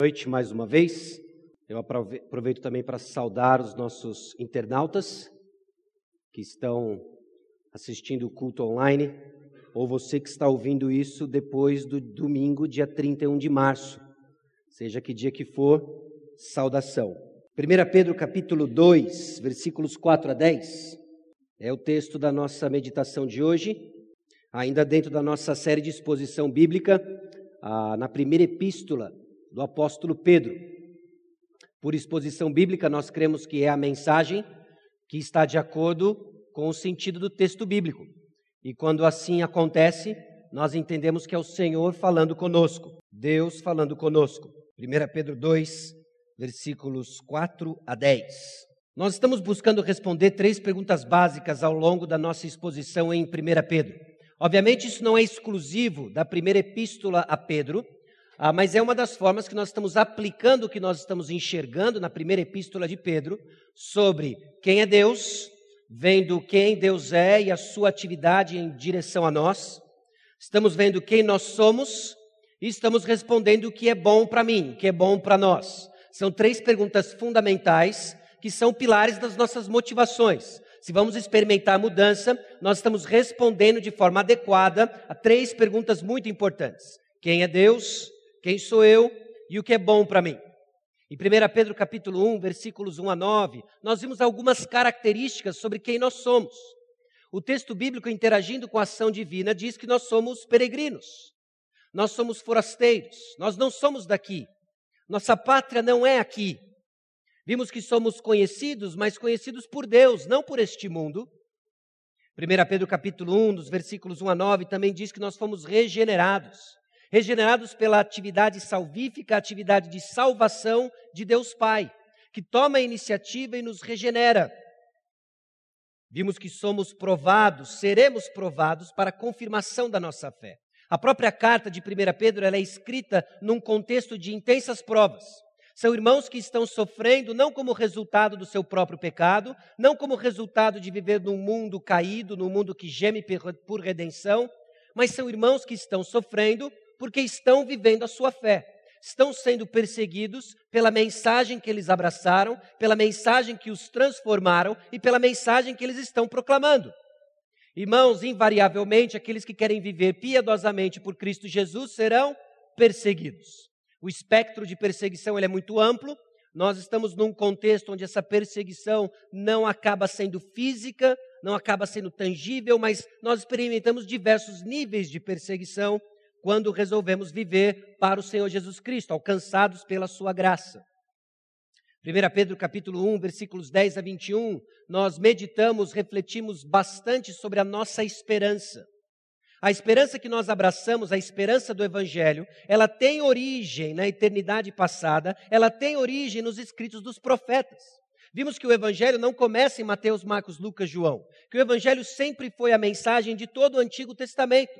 noite mais uma vez. Eu aproveito também para saudar os nossos internautas que estão assistindo o culto online, ou você que está ouvindo isso depois do domingo, dia 31 de março. Seja que dia que for, saudação. 1 Pedro capítulo 2, versículos 4 a 10, é o texto da nossa meditação de hoje, ainda dentro da nossa série de exposição bíblica, na primeira epístola do apóstolo Pedro. Por exposição bíblica, nós cremos que é a mensagem que está de acordo com o sentido do texto bíblico. E quando assim acontece, nós entendemos que é o Senhor falando conosco, Deus falando conosco. 1 Pedro 2, versículos 4 a 10. Nós estamos buscando responder três perguntas básicas ao longo da nossa exposição em 1 Pedro. Obviamente, isso não é exclusivo da primeira epístola a Pedro, ah, mas é uma das formas que nós estamos aplicando o que nós estamos enxergando na primeira epístola de Pedro sobre quem é Deus, vendo quem Deus é e a sua atividade em direção a nós. Estamos vendo quem nós somos e estamos respondendo o que é bom para mim, o que é bom para nós. São três perguntas fundamentais que são pilares das nossas motivações. Se vamos experimentar mudança, nós estamos respondendo de forma adequada a três perguntas muito importantes: quem é Deus? Quem sou eu e o que é bom para mim. Em 1 Pedro capítulo 1, versículos 1 a 9, nós vimos algumas características sobre quem nós somos. O texto bíblico interagindo com a ação divina diz que nós somos peregrinos. Nós somos forasteiros, nós não somos daqui. Nossa pátria não é aqui. Vimos que somos conhecidos, mas conhecidos por Deus, não por este mundo. 1 Pedro capítulo 1, dos versículos 1 a 9, também diz que nós fomos regenerados regenerados pela atividade salvífica, atividade de salvação de Deus Pai, que toma a iniciativa e nos regenera. Vimos que somos provados, seremos provados para a confirmação da nossa fé. A própria carta de 1 Pedro é escrita num contexto de intensas provas. São irmãos que estão sofrendo não como resultado do seu próprio pecado, não como resultado de viver num mundo caído, num mundo que geme por redenção, mas são irmãos que estão sofrendo porque estão vivendo a sua fé. Estão sendo perseguidos pela mensagem que eles abraçaram, pela mensagem que os transformaram e pela mensagem que eles estão proclamando. Irmãos, invariavelmente, aqueles que querem viver piedosamente por Cristo Jesus serão perseguidos. O espectro de perseguição é muito amplo. Nós estamos num contexto onde essa perseguição não acaba sendo física, não acaba sendo tangível, mas nós experimentamos diversos níveis de perseguição quando resolvemos viver para o Senhor Jesus Cristo, alcançados pela sua graça. 1 Pedro capítulo 1, versículos 10 a 21, nós meditamos, refletimos bastante sobre a nossa esperança. A esperança que nós abraçamos, a esperança do Evangelho, ela tem origem na eternidade passada, ela tem origem nos escritos dos profetas. Vimos que o Evangelho não começa em Mateus, Marcos, Lucas, João, que o Evangelho sempre foi a mensagem de todo o Antigo Testamento.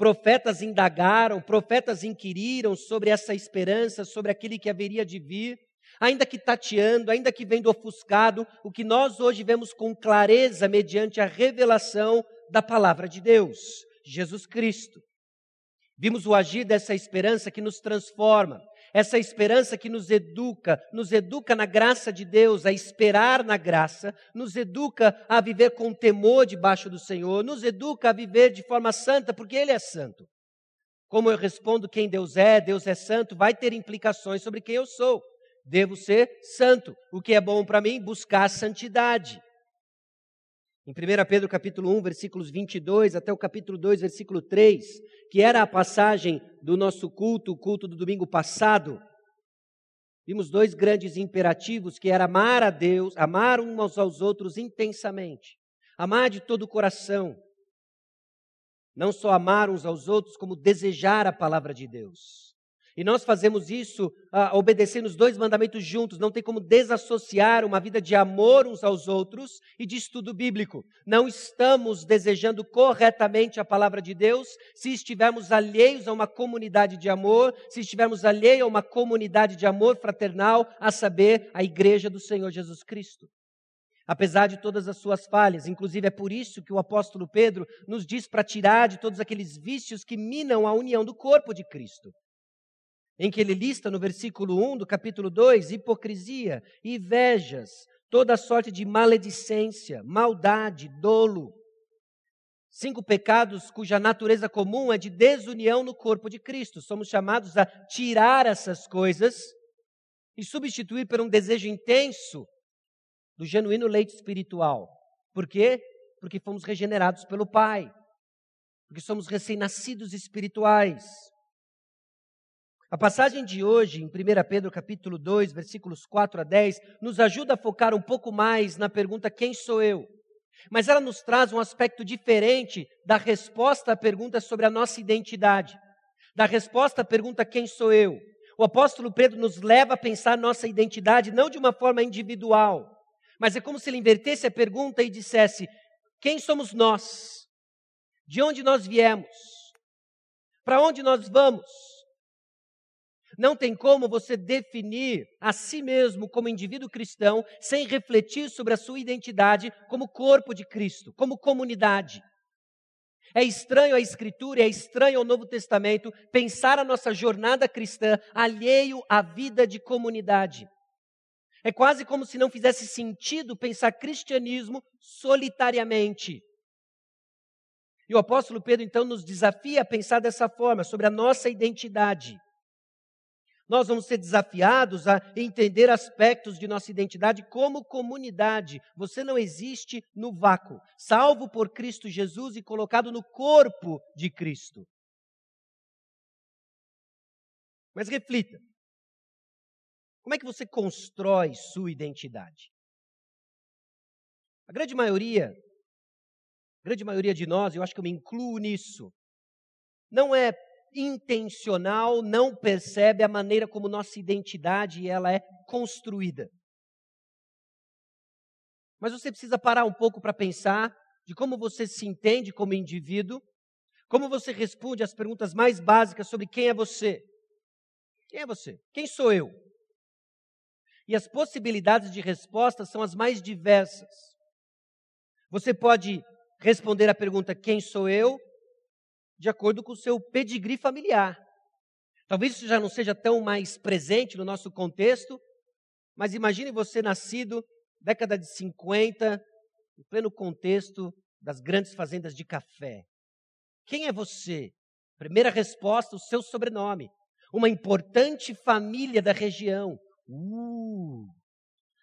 Profetas indagaram, profetas inquiriram sobre essa esperança, sobre aquele que haveria de vir, ainda que tateando, ainda que vendo ofuscado, o que nós hoje vemos com clareza mediante a revelação da palavra de Deus, Jesus Cristo. Vimos o agir dessa esperança que nos transforma, essa esperança que nos educa, nos educa na graça de Deus, a esperar na graça, nos educa a viver com temor debaixo do Senhor, nos educa a viver de forma santa, porque Ele é santo. Como eu respondo quem Deus é, Deus é santo, vai ter implicações sobre quem eu sou. Devo ser santo. O que é bom para mim? Buscar a santidade. Em 1 Pedro capítulo 1, versículos 22 até o capítulo 2, versículo 3, que era a passagem do nosso culto, o culto do domingo passado, vimos dois grandes imperativos, que era amar a Deus, amar uns aos outros intensamente, amar de todo o coração, não só amar uns aos outros, como desejar a palavra de Deus. E nós fazemos isso ah, obedecendo os dois mandamentos juntos. Não tem como desassociar uma vida de amor uns aos outros e de estudo bíblico. Não estamos desejando corretamente a palavra de Deus se estivermos alheios a uma comunidade de amor, se estivermos alheios a uma comunidade de amor fraternal, a saber, a igreja do Senhor Jesus Cristo apesar de todas as suas falhas. Inclusive, é por isso que o apóstolo Pedro nos diz para tirar de todos aqueles vícios que minam a união do corpo de Cristo. Em que ele lista no versículo 1 do capítulo 2 hipocrisia, invejas, toda sorte de maledicência, maldade, dolo. Cinco pecados cuja natureza comum é de desunião no corpo de Cristo. Somos chamados a tirar essas coisas e substituir por um desejo intenso do genuíno leite espiritual. Por quê? Porque fomos regenerados pelo Pai. Porque somos recém-nascidos espirituais. A passagem de hoje, em 1 Pedro capítulo 2, versículos 4 a 10, nos ajuda a focar um pouco mais na pergunta quem sou eu? Mas ela nos traz um aspecto diferente da resposta à pergunta sobre a nossa identidade. Da resposta à pergunta quem sou eu? O apóstolo Pedro nos leva a pensar nossa identidade não de uma forma individual, mas é como se ele invertesse a pergunta e dissesse: quem somos nós? De onde nós viemos? Para onde nós vamos? Não tem como você definir a si mesmo como indivíduo cristão sem refletir sobre a sua identidade como corpo de Cristo, como comunidade. É estranho a Escritura, é estranho ao Novo Testamento pensar a nossa jornada cristã alheio à vida de comunidade. É quase como se não fizesse sentido pensar cristianismo solitariamente. E o apóstolo Pedro então nos desafia a pensar dessa forma, sobre a nossa identidade. Nós vamos ser desafiados a entender aspectos de nossa identidade como comunidade. Você não existe no vácuo, salvo por Cristo Jesus e colocado no corpo de Cristo. Mas reflita. Como é que você constrói sua identidade? A grande maioria, a grande maioria de nós, eu acho que eu me incluo nisso, não é intencional não percebe a maneira como nossa identidade ela é construída. Mas você precisa parar um pouco para pensar de como você se entende como indivíduo, como você responde às perguntas mais básicas sobre quem é você. Quem é você? Quem sou eu? E as possibilidades de resposta são as mais diversas. Você pode responder a pergunta quem sou eu de acordo com o seu pedigree familiar. Talvez isso já não seja tão mais presente no nosso contexto, mas imagine você nascido década de 50, em pleno contexto das grandes fazendas de café. Quem é você? Primeira resposta, o seu sobrenome. Uma importante família da região. Uh!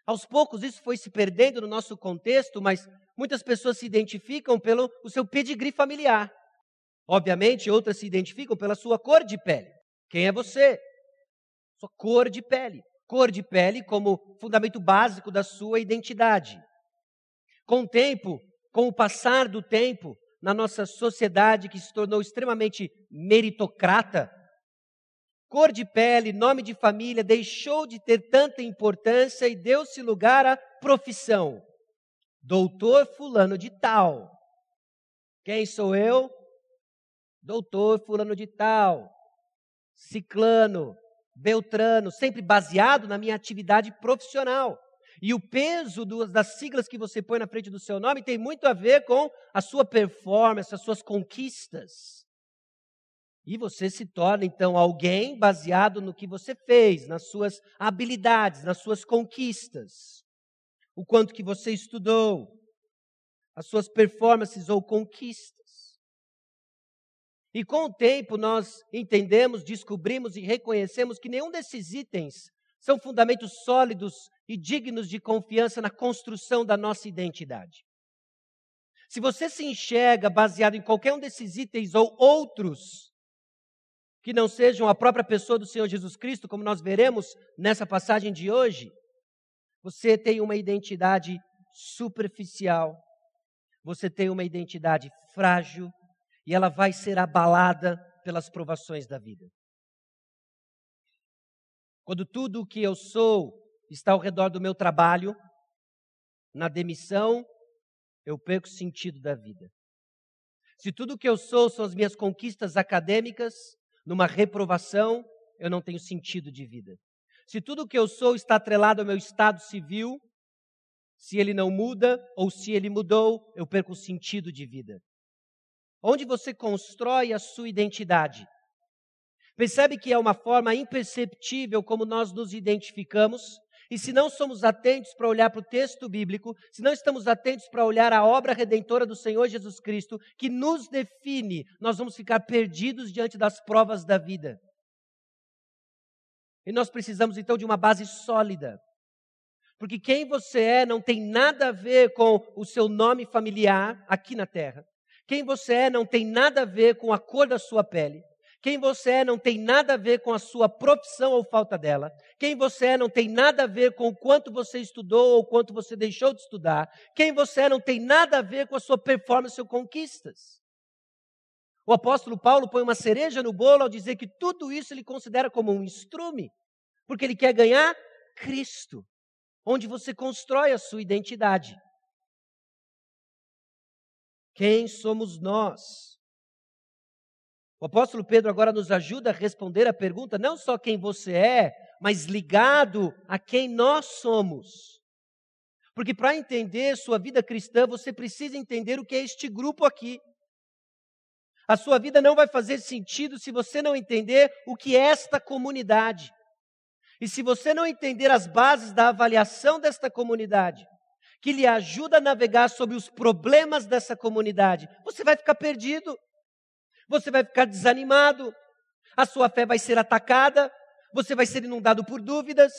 Aos poucos isso foi se perdendo no nosso contexto, mas muitas pessoas se identificam pelo o seu pedigree familiar. Obviamente, outras se identificam pela sua cor de pele. Quem é você? Sua cor de pele. Cor de pele como fundamento básico da sua identidade. Com o tempo, com o passar do tempo, na nossa sociedade que se tornou extremamente meritocrata, cor de pele, nome de família deixou de ter tanta importância e deu-se lugar à profissão. Doutor Fulano de Tal. Quem sou eu? Doutor fulano de tal, ciclano, beltrano, sempre baseado na minha atividade profissional. E o peso das siglas que você põe na frente do seu nome tem muito a ver com a sua performance, as suas conquistas. E você se torna então alguém baseado no que você fez, nas suas habilidades, nas suas conquistas. O quanto que você estudou, as suas performances ou conquistas. E com o tempo nós entendemos, descobrimos e reconhecemos que nenhum desses itens são fundamentos sólidos e dignos de confiança na construção da nossa identidade. Se você se enxerga baseado em qualquer um desses itens ou outros, que não sejam a própria pessoa do Senhor Jesus Cristo, como nós veremos nessa passagem de hoje, você tem uma identidade superficial, você tem uma identidade frágil, e ela vai ser abalada pelas provações da vida. Quando tudo o que eu sou está ao redor do meu trabalho, na demissão, eu perco o sentido da vida. Se tudo o que eu sou são as minhas conquistas acadêmicas, numa reprovação, eu não tenho sentido de vida. Se tudo o que eu sou está atrelado ao meu estado civil, se ele não muda ou se ele mudou, eu perco o sentido de vida onde você constrói a sua identidade. Percebe que é uma forma imperceptível como nós nos identificamos? E se não somos atentos para olhar para o texto bíblico, se não estamos atentos para olhar a obra redentora do Senhor Jesus Cristo, que nos define, nós vamos ficar perdidos diante das provas da vida. E nós precisamos então de uma base sólida. Porque quem você é não tem nada a ver com o seu nome familiar aqui na terra. Quem você é não tem nada a ver com a cor da sua pele. Quem você é não tem nada a ver com a sua profissão ou falta dela. Quem você é não tem nada a ver com o quanto você estudou ou quanto você deixou de estudar. Quem você é não tem nada a ver com a sua performance ou conquistas. O apóstolo Paulo põe uma cereja no bolo ao dizer que tudo isso ele considera como um estrume, porque ele quer ganhar Cristo, onde você constrói a sua identidade. Quem somos nós? O apóstolo Pedro agora nos ajuda a responder a pergunta não só quem você é, mas ligado a quem nós somos. Porque para entender sua vida cristã, você precisa entender o que é este grupo aqui. A sua vida não vai fazer sentido se você não entender o que é esta comunidade. E se você não entender as bases da avaliação desta comunidade, que lhe ajuda a navegar sobre os problemas dessa comunidade, você vai ficar perdido você vai ficar desanimado, a sua fé vai ser atacada, você vai ser inundado por dúvidas,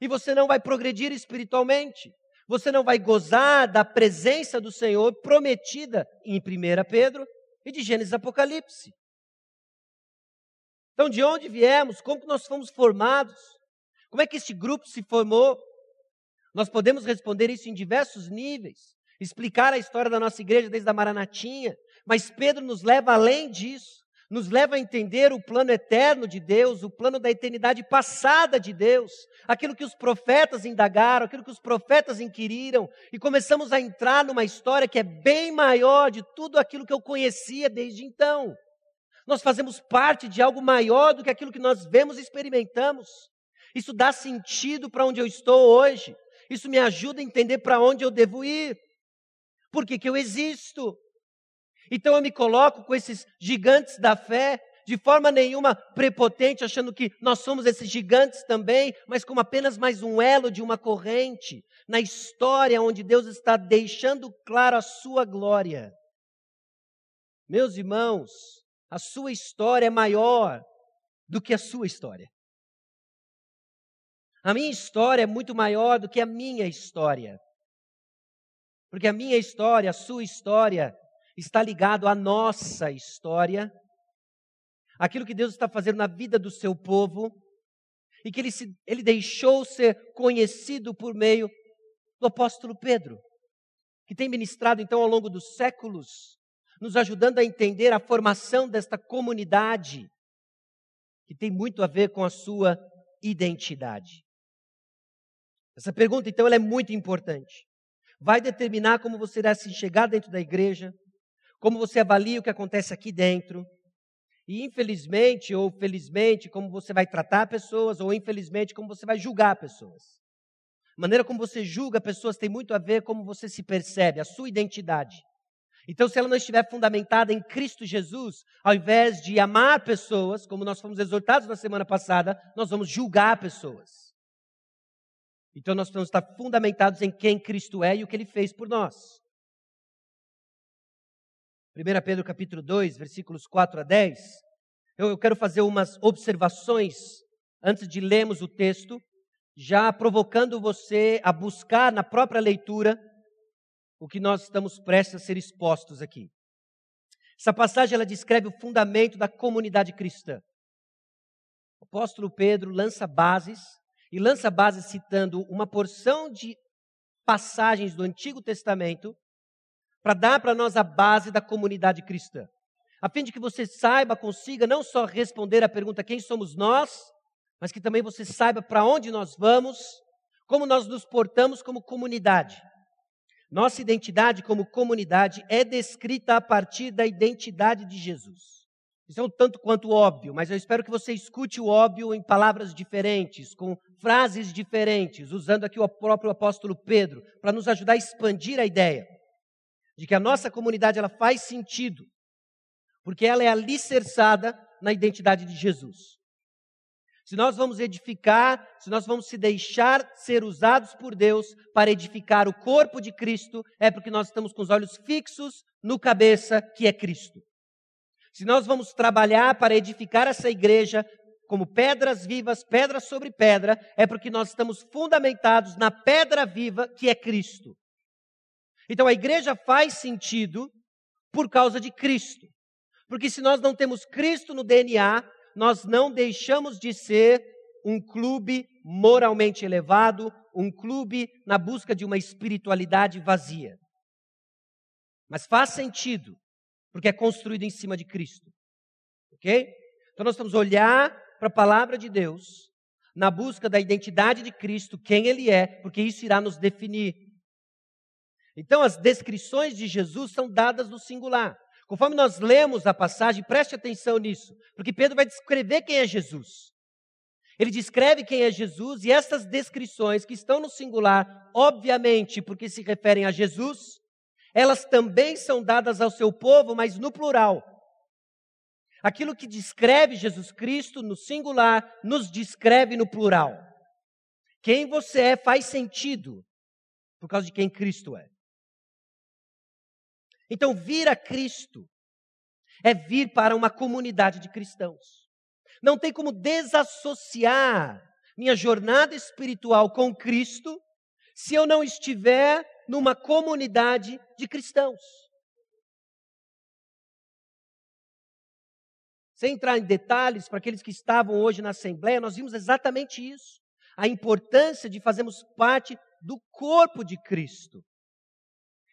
e você não vai progredir espiritualmente. Você não vai gozar da presença do Senhor prometida em 1 Pedro e de Gênesis Apocalipse. Então, de onde viemos? Como nós fomos formados? Como é que este grupo se formou? Nós podemos responder isso em diversos níveis, explicar a história da nossa igreja desde a Maranatinha, mas Pedro nos leva além disso, nos leva a entender o plano eterno de Deus, o plano da eternidade passada de Deus, aquilo que os profetas indagaram, aquilo que os profetas inquiriram, e começamos a entrar numa história que é bem maior de tudo aquilo que eu conhecia desde então. Nós fazemos parte de algo maior do que aquilo que nós vemos e experimentamos. Isso dá sentido para onde eu estou hoje. Isso me ajuda a entender para onde eu devo ir. Por que, que eu existo? Então eu me coloco com esses gigantes da fé, de forma nenhuma prepotente, achando que nós somos esses gigantes também, mas como apenas mais um elo de uma corrente na história onde Deus está deixando claro a sua glória. Meus irmãos, a sua história é maior do que a sua história. A minha história é muito maior do que a minha história. Porque a minha história, a sua história, está ligado à nossa história, aquilo que Deus está fazendo na vida do seu povo, e que ele, se, ele deixou ser conhecido por meio do apóstolo Pedro, que tem ministrado então ao longo dos séculos, nos ajudando a entender a formação desta comunidade, que tem muito a ver com a sua identidade. Essa pergunta, então, ela é muito importante. Vai determinar como você irá se chegar dentro da igreja, como você avalia o que acontece aqui dentro. E infelizmente ou felizmente, como você vai tratar pessoas, ou infelizmente, como você vai julgar pessoas. A maneira como você julga pessoas tem muito a ver com como você se percebe, a sua identidade. Então, se ela não estiver fundamentada em Cristo Jesus, ao invés de amar pessoas, como nós fomos exortados na semana passada, nós vamos julgar pessoas. Então, nós precisamos estar fundamentados em quem Cristo é e o que ele fez por nós. 1 Pedro capítulo 2, versículos 4 a 10, eu, eu quero fazer umas observações antes de lermos o texto, já provocando você a buscar na própria leitura o que nós estamos prestes a ser expostos aqui. Essa passagem ela descreve o fundamento da comunidade cristã. O apóstolo Pedro lança bases, e lança bases citando uma porção de passagens do Antigo Testamento para dar para nós a base da comunidade cristã. A fim de que você saiba, consiga não só responder a pergunta quem somos nós, mas que também você saiba para onde nós vamos, como nós nos portamos como comunidade. Nossa identidade como comunidade é descrita a partir da identidade de Jesus. Isso é um tanto quanto óbvio, mas eu espero que você escute o óbvio em palavras diferentes, com frases diferentes, usando aqui o próprio apóstolo Pedro, para nos ajudar a expandir a ideia de que a nossa comunidade ela faz sentido, porque ela é alicerçada na identidade de Jesus. Se nós vamos edificar, se nós vamos se deixar ser usados por Deus para edificar o corpo de Cristo, é porque nós estamos com os olhos fixos no cabeça que é Cristo. Se nós vamos trabalhar para edificar essa igreja como pedras vivas, pedra sobre pedra, é porque nós estamos fundamentados na pedra viva que é Cristo. Então a igreja faz sentido por causa de Cristo. Porque se nós não temos Cristo no DNA, nós não deixamos de ser um clube moralmente elevado, um clube na busca de uma espiritualidade vazia. Mas faz sentido, porque é construído em cima de Cristo. Ok? Então nós estamos olhar para a palavra de Deus, na busca da identidade de Cristo, quem Ele é, porque isso irá nos definir. Então as descrições de Jesus são dadas no singular. Conforme nós lemos a passagem, preste atenção nisso, porque Pedro vai descrever quem é Jesus. Ele descreve quem é Jesus e essas descrições que estão no singular, obviamente, porque se referem a Jesus, elas também são dadas ao seu povo, mas no plural. Aquilo que descreve Jesus Cristo no singular, nos descreve no plural. Quem você é faz sentido por causa de quem Cristo é. Então, vir a Cristo é vir para uma comunidade de cristãos. Não tem como desassociar minha jornada espiritual com Cristo se eu não estiver numa comunidade de cristãos. Sem entrar em detalhes, para aqueles que estavam hoje na Assembleia, nós vimos exatamente isso. A importância de fazermos parte do corpo de Cristo.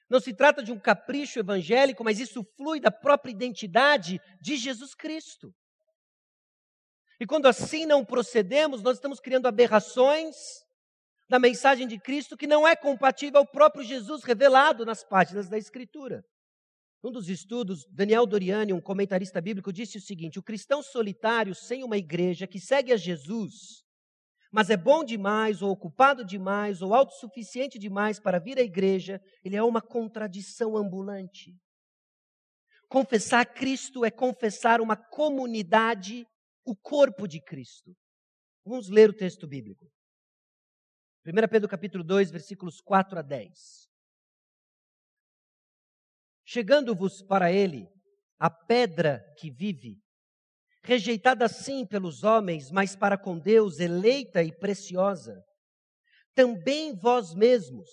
Não se trata de um capricho evangélico, mas isso flui da própria identidade de Jesus Cristo. E quando assim não procedemos, nós estamos criando aberrações da mensagem de Cristo que não é compatível ao próprio Jesus revelado nas páginas da Escritura. Um dos estudos, Daniel Doriani, um comentarista bíblico, disse o seguinte: o cristão solitário sem uma igreja que segue a Jesus mas é bom demais, ou ocupado demais, ou autossuficiente demais para vir à igreja, ele é uma contradição ambulante. Confessar Cristo é confessar uma comunidade, o corpo de Cristo. Vamos ler o texto bíblico. 1 Pedro capítulo 2, versículos 4 a 10. Chegando-vos para ele a pedra que vive, rejeitada sim pelos homens, mas para com Deus eleita e preciosa. Também vós mesmos,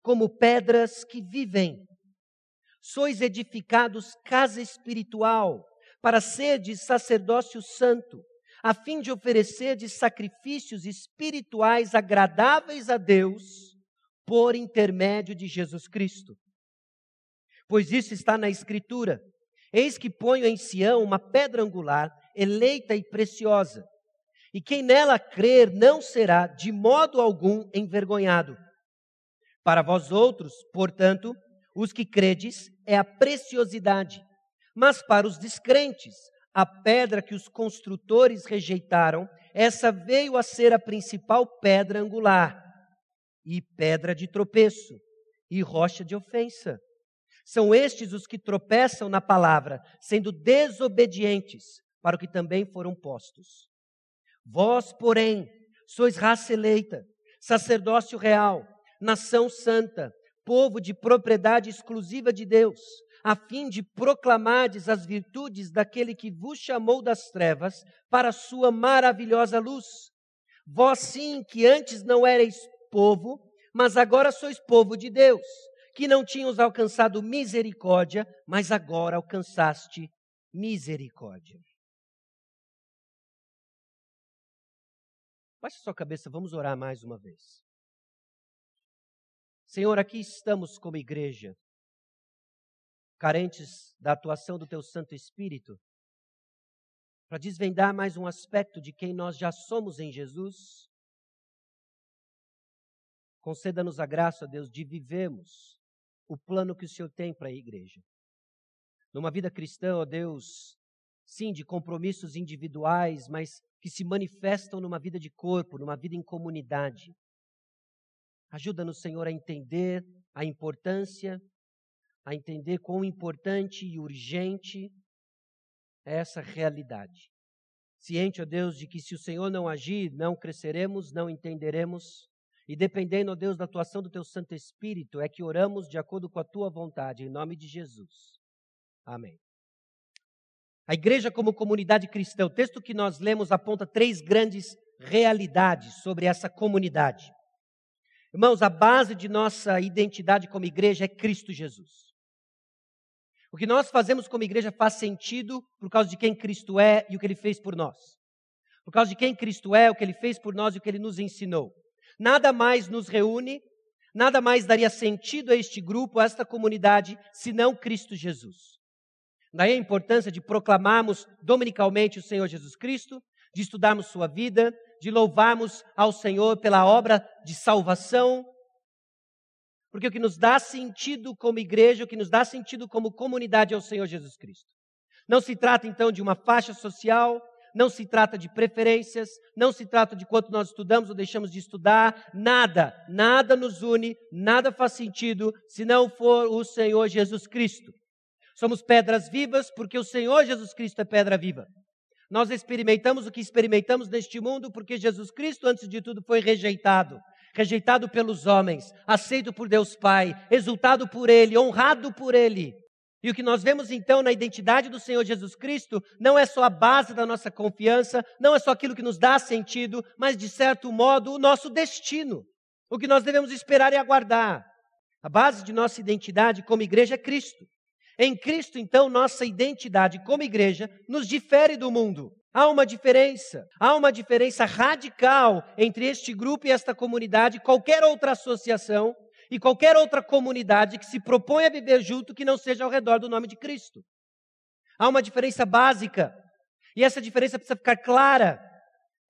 como pedras que vivem, sois edificados casa espiritual, para serdes sacerdócio santo, a fim de oferecerdes sacrifícios espirituais agradáveis a Deus, por intermédio de Jesus Cristo. Pois isso está na Escritura: Eis que ponho em Sião uma pedra angular, eleita e preciosa, e quem nela crer não será de modo algum envergonhado. Para vós outros, portanto, os que credes, é a preciosidade, mas para os descrentes, a pedra que os construtores rejeitaram, essa veio a ser a principal pedra angular, e pedra de tropeço, e rocha de ofensa. São estes os que tropeçam na palavra, sendo desobedientes para o que também foram postos. Vós, porém, sois raça eleita, sacerdócio real, nação santa, povo de propriedade exclusiva de Deus, a fim de proclamardes as virtudes daquele que vos chamou das trevas para a sua maravilhosa luz. Vós sim, que antes não erais povo, mas agora sois povo de Deus, que não tínhamos alcançado misericórdia, mas agora alcançaste misericórdia. Baixe sua cabeça, vamos orar mais uma vez. Senhor, aqui estamos como igreja, carentes da atuação do Teu Santo Espírito, para desvendar mais um aspecto de quem nós já somos em Jesus. Conceda-nos a graça, Deus, de vivermos o plano que o Senhor tem para a igreja. Numa vida cristã, ó Deus, sim, de compromissos individuais, mas que se manifestam numa vida de corpo, numa vida em comunidade. Ajuda-nos, Senhor, a entender a importância, a entender quão importante e urgente é essa realidade. Ciente, ó Deus, de que se o Senhor não agir, não cresceremos, não entenderemos, e dependendo, ó Deus, da atuação do Teu Santo Espírito, é que oramos de acordo com a Tua vontade, em nome de Jesus. Amém. A igreja como comunidade cristã, o texto que nós lemos aponta três grandes realidades sobre essa comunidade. Irmãos, a base de nossa identidade como igreja é Cristo Jesus. O que nós fazemos como igreja faz sentido por causa de quem Cristo é e o que ele fez por nós. Por causa de quem Cristo é, o que ele fez por nós e o que ele nos ensinou. Nada mais nos reúne, nada mais daria sentido a este grupo, a esta comunidade, senão Cristo Jesus. Daí a importância de proclamarmos dominicalmente o Senhor Jesus Cristo, de estudarmos sua vida, de louvarmos ao Senhor pela obra de salvação porque o que nos dá sentido como igreja, o que nos dá sentido como comunidade é o Senhor Jesus Cristo. Não se trata então de uma faixa social, não se trata de preferências, não se trata de quanto nós estudamos ou deixamos de estudar, nada, nada nos une, nada faz sentido se não for o Senhor Jesus Cristo. Somos pedras vivas porque o Senhor Jesus Cristo é pedra viva. Nós experimentamos o que experimentamos neste mundo porque Jesus Cristo, antes de tudo, foi rejeitado rejeitado pelos homens, aceito por Deus Pai, exultado por Ele, honrado por Ele. E o que nós vemos então na identidade do Senhor Jesus Cristo não é só a base da nossa confiança, não é só aquilo que nos dá sentido, mas de certo modo o nosso destino. O que nós devemos esperar e aguardar. A base de nossa identidade como igreja é Cristo. Em Cristo, então, nossa identidade como igreja nos difere do mundo. Há uma diferença, há uma diferença radical entre este grupo e esta comunidade, qualquer outra associação e qualquer outra comunidade que se propõe a viver junto que não seja ao redor do nome de Cristo. Há uma diferença básica, e essa diferença precisa ficar clara.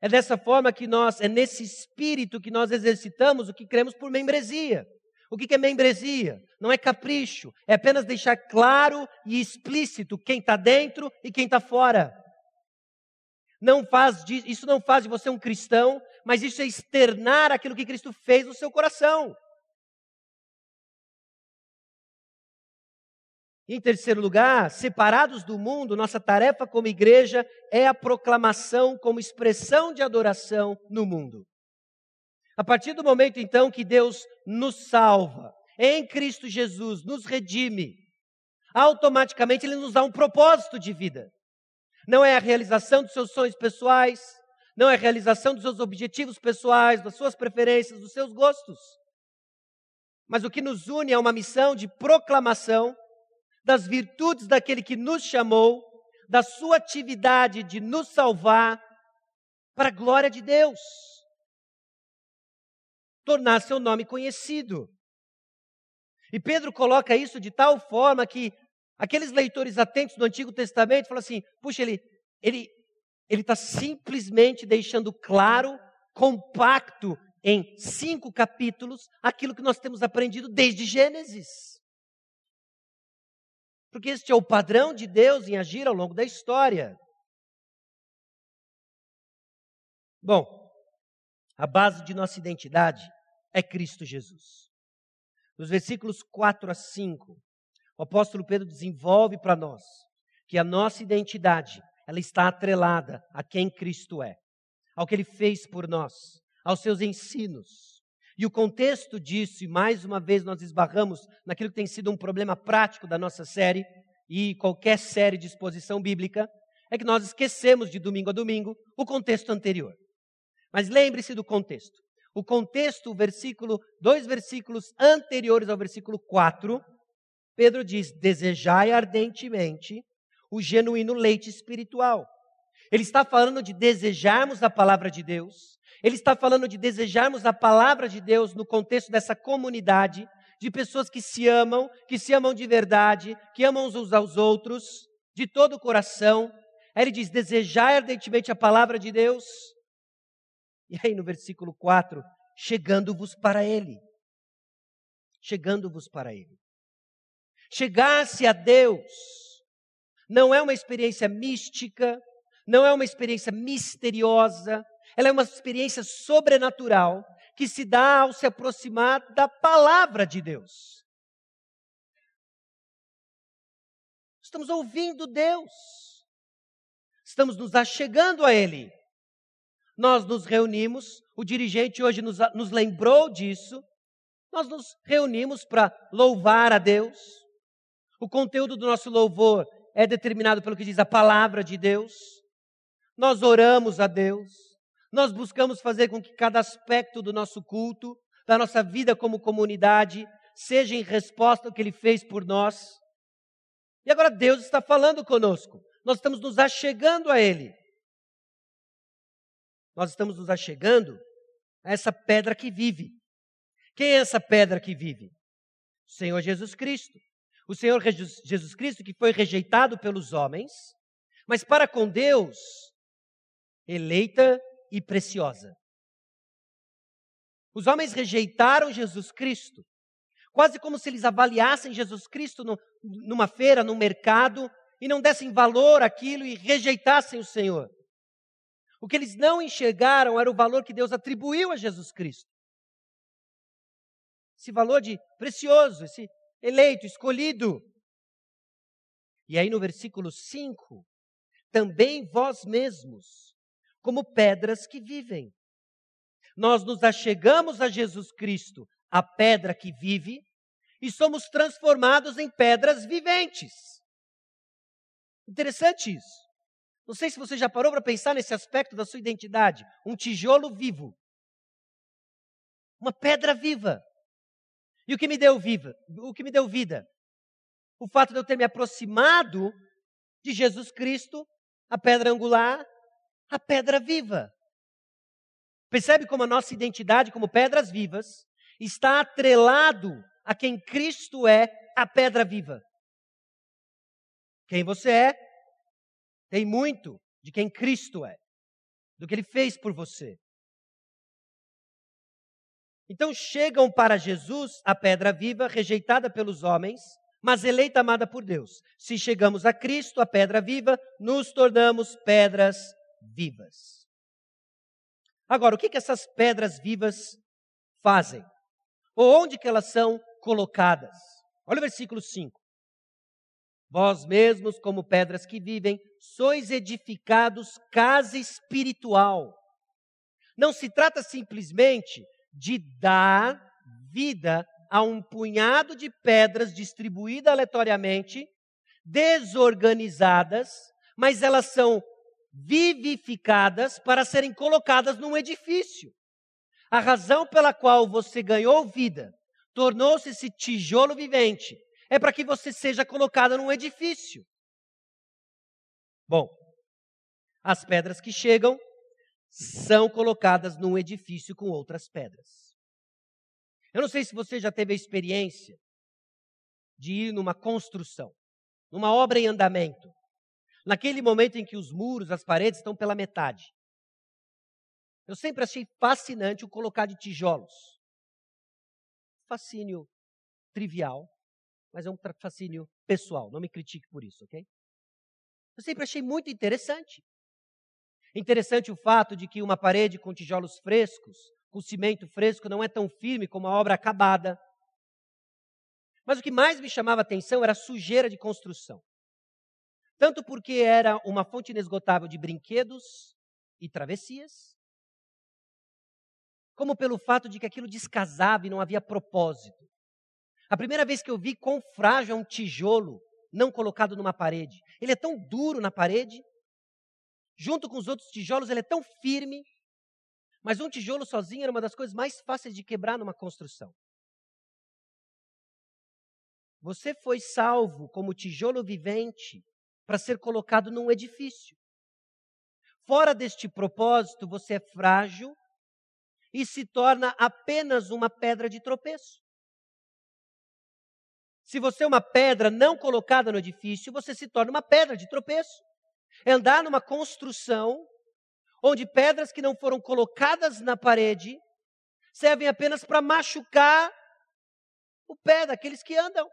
É dessa forma que nós, é nesse espírito que nós exercitamos o que cremos por membresia. O que é membresia? Não é capricho, é apenas deixar claro e explícito quem está dentro e quem está fora. Não faz isso não faz de você um cristão, mas isso é externar aquilo que Cristo fez no seu coração. Em terceiro lugar, separados do mundo, nossa tarefa como igreja é a proclamação como expressão de adoração no mundo. A partir do momento então que Deus nos salva, em Cristo Jesus, nos redime, automaticamente Ele nos dá um propósito de vida não é a realização dos seus sonhos pessoais, não é a realização dos seus objetivos pessoais, das suas preferências, dos seus gostos. Mas o que nos une é uma missão de proclamação das virtudes daquele que nos chamou, da sua atividade de nos salvar para a glória de Deus. Tornar seu nome conhecido. E Pedro coloca isso de tal forma que Aqueles leitores atentos do Antigo Testamento falam assim: puxa, ele ele ele está simplesmente deixando claro, compacto em cinco capítulos, aquilo que nós temos aprendido desde Gênesis. Porque este é o padrão de Deus em agir ao longo da história. Bom, a base de nossa identidade é Cristo Jesus. Nos versículos 4 a 5, o apóstolo Pedro desenvolve para nós que a nossa identidade, ela está atrelada a quem Cristo é, ao que ele fez por nós, aos seus ensinos. E o contexto disso, e mais uma vez nós esbarramos naquilo que tem sido um problema prático da nossa série, e qualquer série de exposição bíblica, é que nós esquecemos de domingo a domingo o contexto anterior. Mas lembre-se do contexto. O contexto, o versículo, dois versículos anteriores ao versículo 4, Pedro diz: desejai ardentemente o genuíno leite espiritual. Ele está falando de desejarmos a palavra de Deus, ele está falando de desejarmos a palavra de Deus no contexto dessa comunidade de pessoas que se amam, que se amam de verdade, que amam uns aos outros, de todo o coração. Aí ele diz: desejai ardentemente a palavra de Deus. E aí no versículo 4, chegando-vos para Ele. Chegando-vos para Ele. Chegar-se a Deus não é uma experiência mística, não é uma experiência misteriosa, ela é uma experiência sobrenatural que se dá ao se aproximar da palavra de Deus. Estamos ouvindo Deus. estamos nos achegando a Ele. Nós nos reunimos, o dirigente hoje nos, nos lembrou disso. Nós nos reunimos para louvar a Deus. O conteúdo do nosso louvor é determinado pelo que diz a palavra de Deus. Nós oramos a Deus. Nós buscamos fazer com que cada aspecto do nosso culto, da nossa vida como comunidade, seja em resposta ao que Ele fez por nós. E agora Deus está falando conosco. Nós estamos nos achegando a Ele. Nós estamos nos achegando a essa pedra que vive. Quem é essa pedra que vive? O Senhor Jesus Cristo. O Senhor Jesus Cristo que foi rejeitado pelos homens, mas para com Deus, eleita e preciosa. Os homens rejeitaram Jesus Cristo, quase como se eles avaliassem Jesus Cristo no, numa feira, num mercado, e não dessem valor àquilo e rejeitassem o Senhor. O que eles não enxergaram era o valor que Deus atribuiu a Jesus Cristo. Esse valor de precioso, esse eleito, escolhido. E aí no versículo 5, também vós mesmos, como pedras que vivem. Nós nos achegamos a Jesus Cristo, a pedra que vive, e somos transformados em pedras viventes. Interessante isso. Não sei se você já parou para pensar nesse aspecto da sua identidade. Um tijolo vivo. Uma pedra viva. E o que me deu viva? O que me deu vida? O fato de eu ter me aproximado de Jesus Cristo, a pedra angular, a pedra viva. Percebe como a nossa identidade como pedras vivas está atrelado a quem Cristo é, a pedra viva. Quem você é tem muito de quem Cristo é, do que ele fez por você. Então chegam para Jesus a pedra viva, rejeitada pelos homens, mas eleita amada por Deus. Se chegamos a Cristo, a pedra viva, nos tornamos pedras vivas. Agora, o que, que essas pedras vivas fazem? Ou onde que elas são colocadas? Olha o versículo 5. Vós mesmos, como pedras que vivem, sois edificados casa espiritual. Não se trata simplesmente de dar vida a um punhado de pedras distribuídas aleatoriamente, desorganizadas, mas elas são vivificadas para serem colocadas num edifício. A razão pela qual você ganhou vida, tornou-se esse tijolo vivente, é para que você seja colocado num edifício. Bom, as pedras que chegam são colocadas num edifício com outras pedras. Eu não sei se você já teve a experiência de ir numa construção, numa obra em andamento, naquele momento em que os muros, as paredes estão pela metade. Eu sempre achei fascinante o colocar de tijolos. Fascínio trivial, mas é um fascínio pessoal, não me critique por isso, ok? Eu sempre achei muito interessante. Interessante o fato de que uma parede com tijolos frescos, com cimento fresco, não é tão firme como a obra acabada. Mas o que mais me chamava a atenção era a sujeira de construção. Tanto porque era uma fonte inesgotável de brinquedos e travessias, como pelo fato de que aquilo descasava e não havia propósito. A primeira vez que eu vi quão frágil é um tijolo não colocado numa parede. Ele é tão duro na parede junto com os outros tijolos, ele é tão firme. Mas um tijolo sozinho era uma das coisas mais fáceis de quebrar numa construção. Você foi salvo como tijolo vivente para ser colocado num edifício. Fora deste propósito, você é frágil e se torna apenas uma pedra de tropeço. Se você é uma pedra não colocada no edifício, você se torna uma pedra de tropeço andar numa construção onde pedras que não foram colocadas na parede servem apenas para machucar o pé daqueles que andam.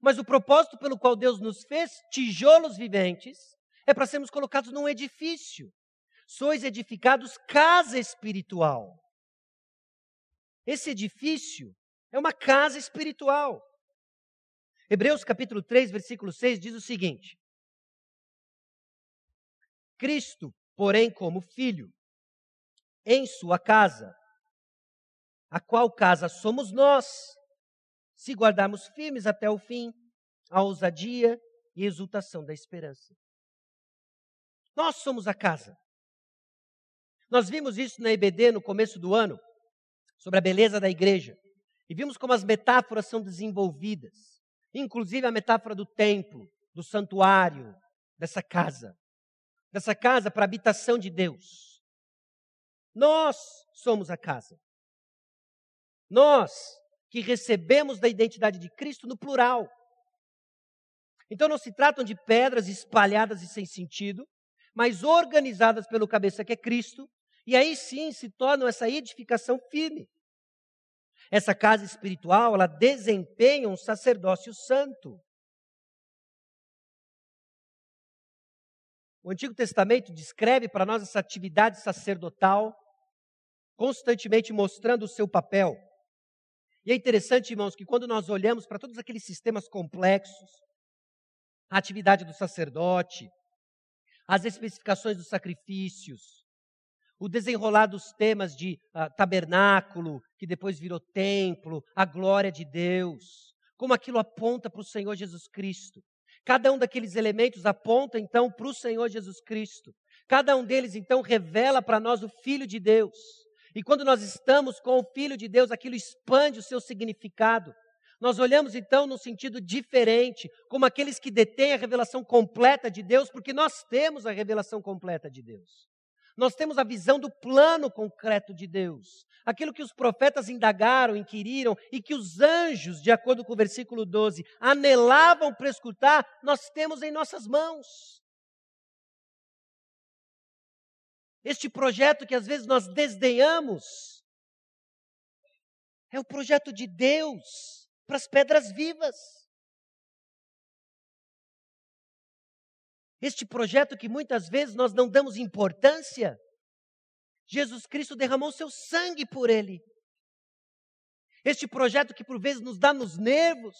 Mas o propósito pelo qual Deus nos fez, tijolos viventes, é para sermos colocados num edifício. Sois edificados casa espiritual. Esse edifício é uma casa espiritual. Hebreus capítulo 3, versículo 6 diz o seguinte: Cristo, porém, como filho, em sua casa, a qual casa somos nós, se guardarmos firmes até o fim a ousadia e exultação da esperança. Nós somos a casa. Nós vimos isso na EBD no começo do ano, sobre a beleza da igreja. E vimos como as metáforas são desenvolvidas, inclusive a metáfora do templo, do santuário, dessa casa, dessa casa para a habitação de Deus. Nós somos a casa. Nós que recebemos da identidade de Cristo no plural. Então não se tratam de pedras espalhadas e sem sentido, mas organizadas pelo cabeça que é Cristo, e aí sim se tornam essa edificação firme. Essa casa espiritual, ela desempenha um sacerdócio santo. O Antigo Testamento descreve para nós essa atividade sacerdotal, constantemente mostrando o seu papel. E é interessante, irmãos, que quando nós olhamos para todos aqueles sistemas complexos, a atividade do sacerdote, as especificações dos sacrifícios, o desenrolar dos temas de uh, tabernáculo, que depois virou templo, a glória de Deus, como aquilo aponta para o Senhor Jesus Cristo. Cada um daqueles elementos aponta então para o Senhor Jesus Cristo. Cada um deles então revela para nós o Filho de Deus. E quando nós estamos com o Filho de Deus, aquilo expande o seu significado. Nós olhamos então num sentido diferente, como aqueles que detêm a revelação completa de Deus, porque nós temos a revelação completa de Deus. Nós temos a visão do plano concreto de Deus. Aquilo que os profetas indagaram, inquiriram e que os anjos, de acordo com o versículo 12, anelavam para escutar, nós temos em nossas mãos. Este projeto que às vezes nós desdenhamos, é o projeto de Deus para as pedras vivas. Este projeto que muitas vezes nós não damos importância, Jesus Cristo derramou seu sangue por ele. Este projeto que por vezes nos dá nos nervos,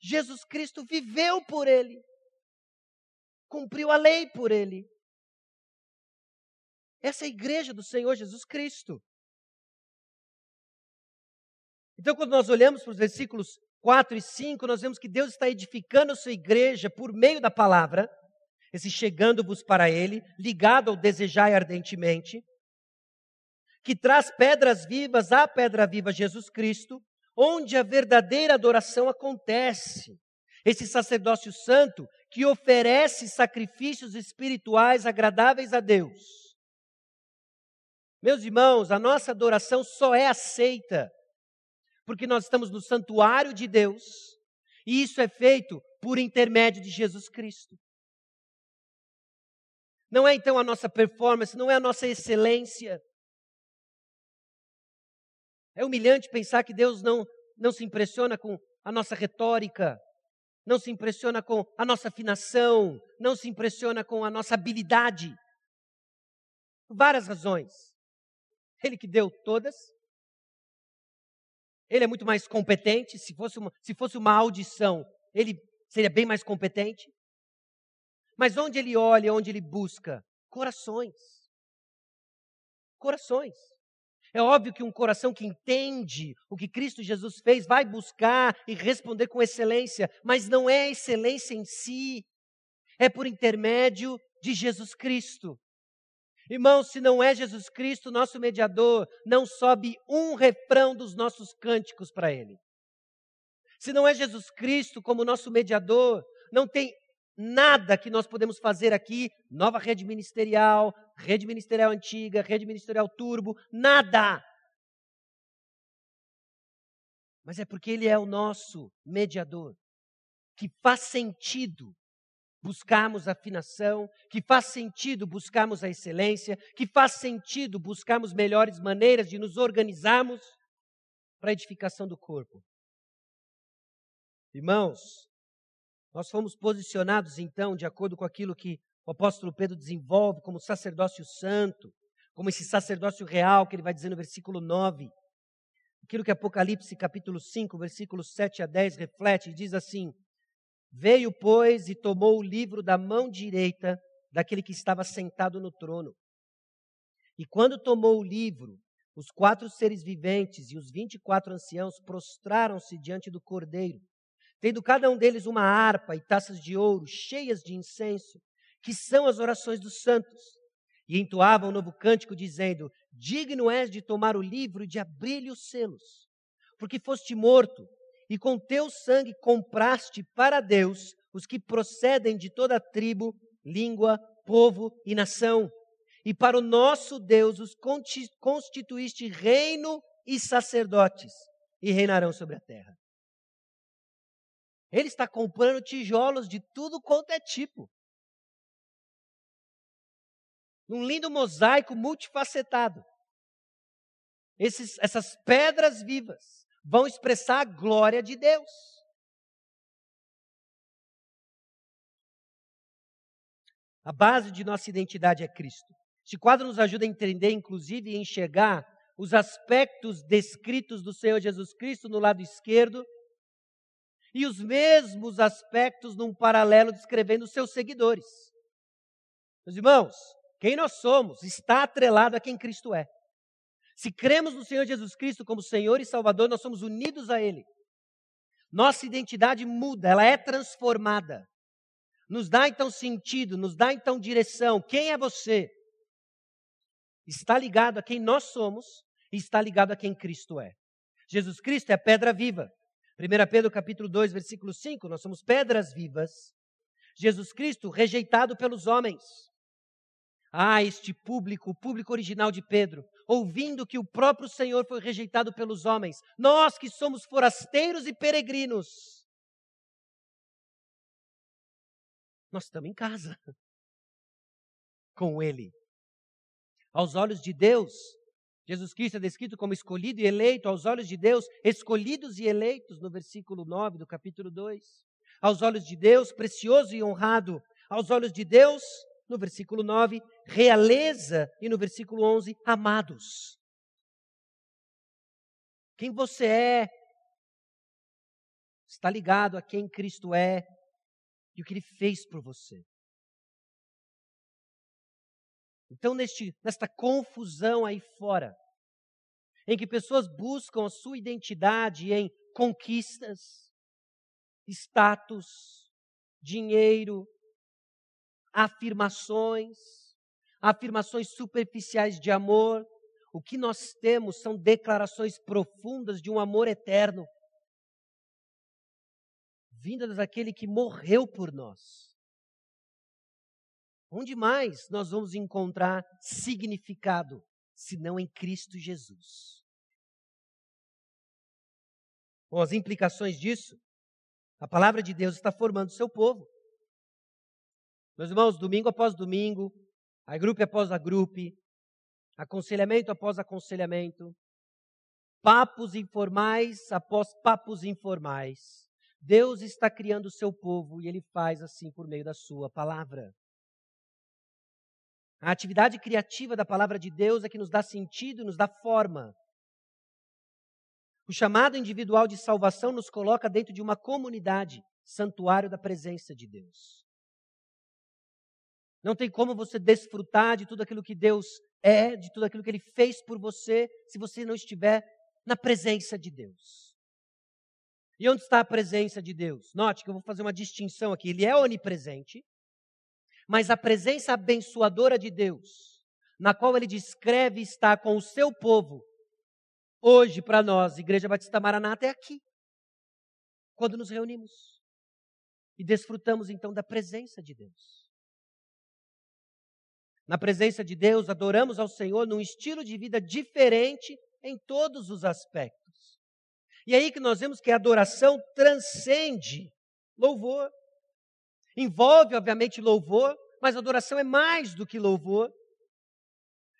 Jesus Cristo viveu por ele, cumpriu a lei por ele. Essa é a igreja do Senhor Jesus Cristo. Então, quando nós olhamos para os versículos 4 e 5, nós vemos que Deus está edificando a sua igreja por meio da palavra, esse chegando-vos para Ele, ligado ao desejar ardentemente, que traz pedras vivas à pedra viva Jesus Cristo, onde a verdadeira adoração acontece. Esse sacerdócio santo que oferece sacrifícios espirituais agradáveis a Deus. Meus irmãos, a nossa adoração só é aceita porque nós estamos no santuário de Deus, e isso é feito por intermédio de Jesus Cristo. Não é então a nossa performance, não é a nossa excelência. É humilhante pensar que Deus não, não se impressiona com a nossa retórica, não se impressiona com a nossa afinação, não se impressiona com a nossa habilidade. Por várias razões. Ele que deu todas, ele é muito mais competente. Se fosse uma, se fosse uma audição, ele seria bem mais competente. Mas onde ele olha, onde ele busca? Corações. Corações. É óbvio que um coração que entende o que Cristo Jesus fez vai buscar e responder com excelência, mas não é excelência em si, é por intermédio de Jesus Cristo. Irmãos, se não é Jesus Cristo, nosso mediador, não sobe um refrão dos nossos cânticos para Ele. Se não é Jesus Cristo como nosso mediador, não tem nada que nós podemos fazer aqui, nova rede ministerial, rede ministerial antiga, rede ministerial turbo, nada. Mas é porque Ele é o nosso mediador, que faz sentido buscarmos afinação, que faz sentido buscarmos a excelência, que faz sentido buscarmos melhores maneiras de nos organizarmos para a edificação do corpo. Irmãos, nós fomos posicionados então de acordo com aquilo que o apóstolo Pedro desenvolve como sacerdócio santo, como esse sacerdócio real que ele vai dizer no versículo 9. Aquilo que Apocalipse capítulo 5, versículos 7 a 10 reflete e diz assim: Veio, pois, e tomou o livro da mão direita daquele que estava sentado no trono. E quando tomou o livro, os quatro seres viventes e os vinte e quatro anciãos prostraram-se diante do cordeiro, tendo cada um deles uma harpa e taças de ouro cheias de incenso, que são as orações dos santos. E entoavam um novo cântico, dizendo: Digno és de tomar o livro e de abrir-lhe os selos, porque foste morto, e com teu sangue compraste para Deus os que procedem de toda tribo, língua, povo e nação. E para o nosso Deus os constituíste reino e sacerdotes, e reinarão sobre a terra. Ele está comprando tijolos de tudo quanto é tipo. Num lindo mosaico multifacetado. Esses, essas pedras vivas vão expressar a glória de Deus. A base de nossa identidade é Cristo. Este quadro nos ajuda a entender, inclusive, e enxergar os aspectos descritos do Senhor Jesus Cristo no lado esquerdo e os mesmos aspectos num paralelo descrevendo os seus seguidores. Meus irmãos, quem nós somos está atrelado a quem Cristo é. Se cremos no Senhor Jesus Cristo como Senhor e Salvador, nós somos unidos a Ele. Nossa identidade muda, ela é transformada. Nos dá então sentido, nos dá então direção. Quem é você? Está ligado a quem nós somos e está ligado a quem Cristo é. Jesus Cristo é a pedra viva. 1 Pedro capítulo 2, versículo 5, nós somos pedras vivas. Jesus Cristo rejeitado pelos homens. Ah, este público, o público original de Pedro, ouvindo que o próprio Senhor foi rejeitado pelos homens. Nós que somos forasteiros e peregrinos, nós estamos em casa com Ele. Aos olhos de Deus, Jesus Cristo é descrito como escolhido e eleito, aos olhos de Deus, escolhidos e eleitos, no versículo 9 do capítulo 2. Aos olhos de Deus, precioso e honrado. Aos olhos de Deus, no versículo 9, realeza, e no versículo 11, amados. Quem você é está ligado a quem Cristo é e o que ele fez por você. Então, neste, nesta confusão aí fora, em que pessoas buscam a sua identidade em conquistas, status, dinheiro, afirmações, afirmações superficiais de amor, o que nós temos são declarações profundas de um amor eterno vindas daquele que morreu por nós. Onde mais nós vamos encontrar significado, se não em Cristo Jesus? Bom, as implicações disso, a palavra de Deus está formando o seu povo. Meus irmãos, domingo após domingo, grupo após a grupo, aconselhamento após aconselhamento, papos informais após papos informais, Deus está criando o seu povo e ele faz assim por meio da sua palavra. A atividade criativa da palavra de Deus é que nos dá sentido, nos dá forma. O chamado individual de salvação nos coloca dentro de uma comunidade, santuário da presença de Deus. Não tem como você desfrutar de tudo aquilo que Deus é, de tudo aquilo que Ele fez por você, se você não estiver na presença de Deus. E onde está a presença de Deus? Note que eu vou fazer uma distinção aqui. Ele é onipresente, mas a presença abençoadora de Deus, na qual ele descreve estar com o seu povo, hoje para nós, Igreja Batista Maranata, é aqui. Quando nos reunimos e desfrutamos então da presença de Deus. Na presença de Deus, adoramos ao Senhor num estilo de vida diferente em todos os aspectos. E é aí que nós vemos que a adoração transcende louvor. Envolve, obviamente, louvor, mas adoração é mais do que louvor.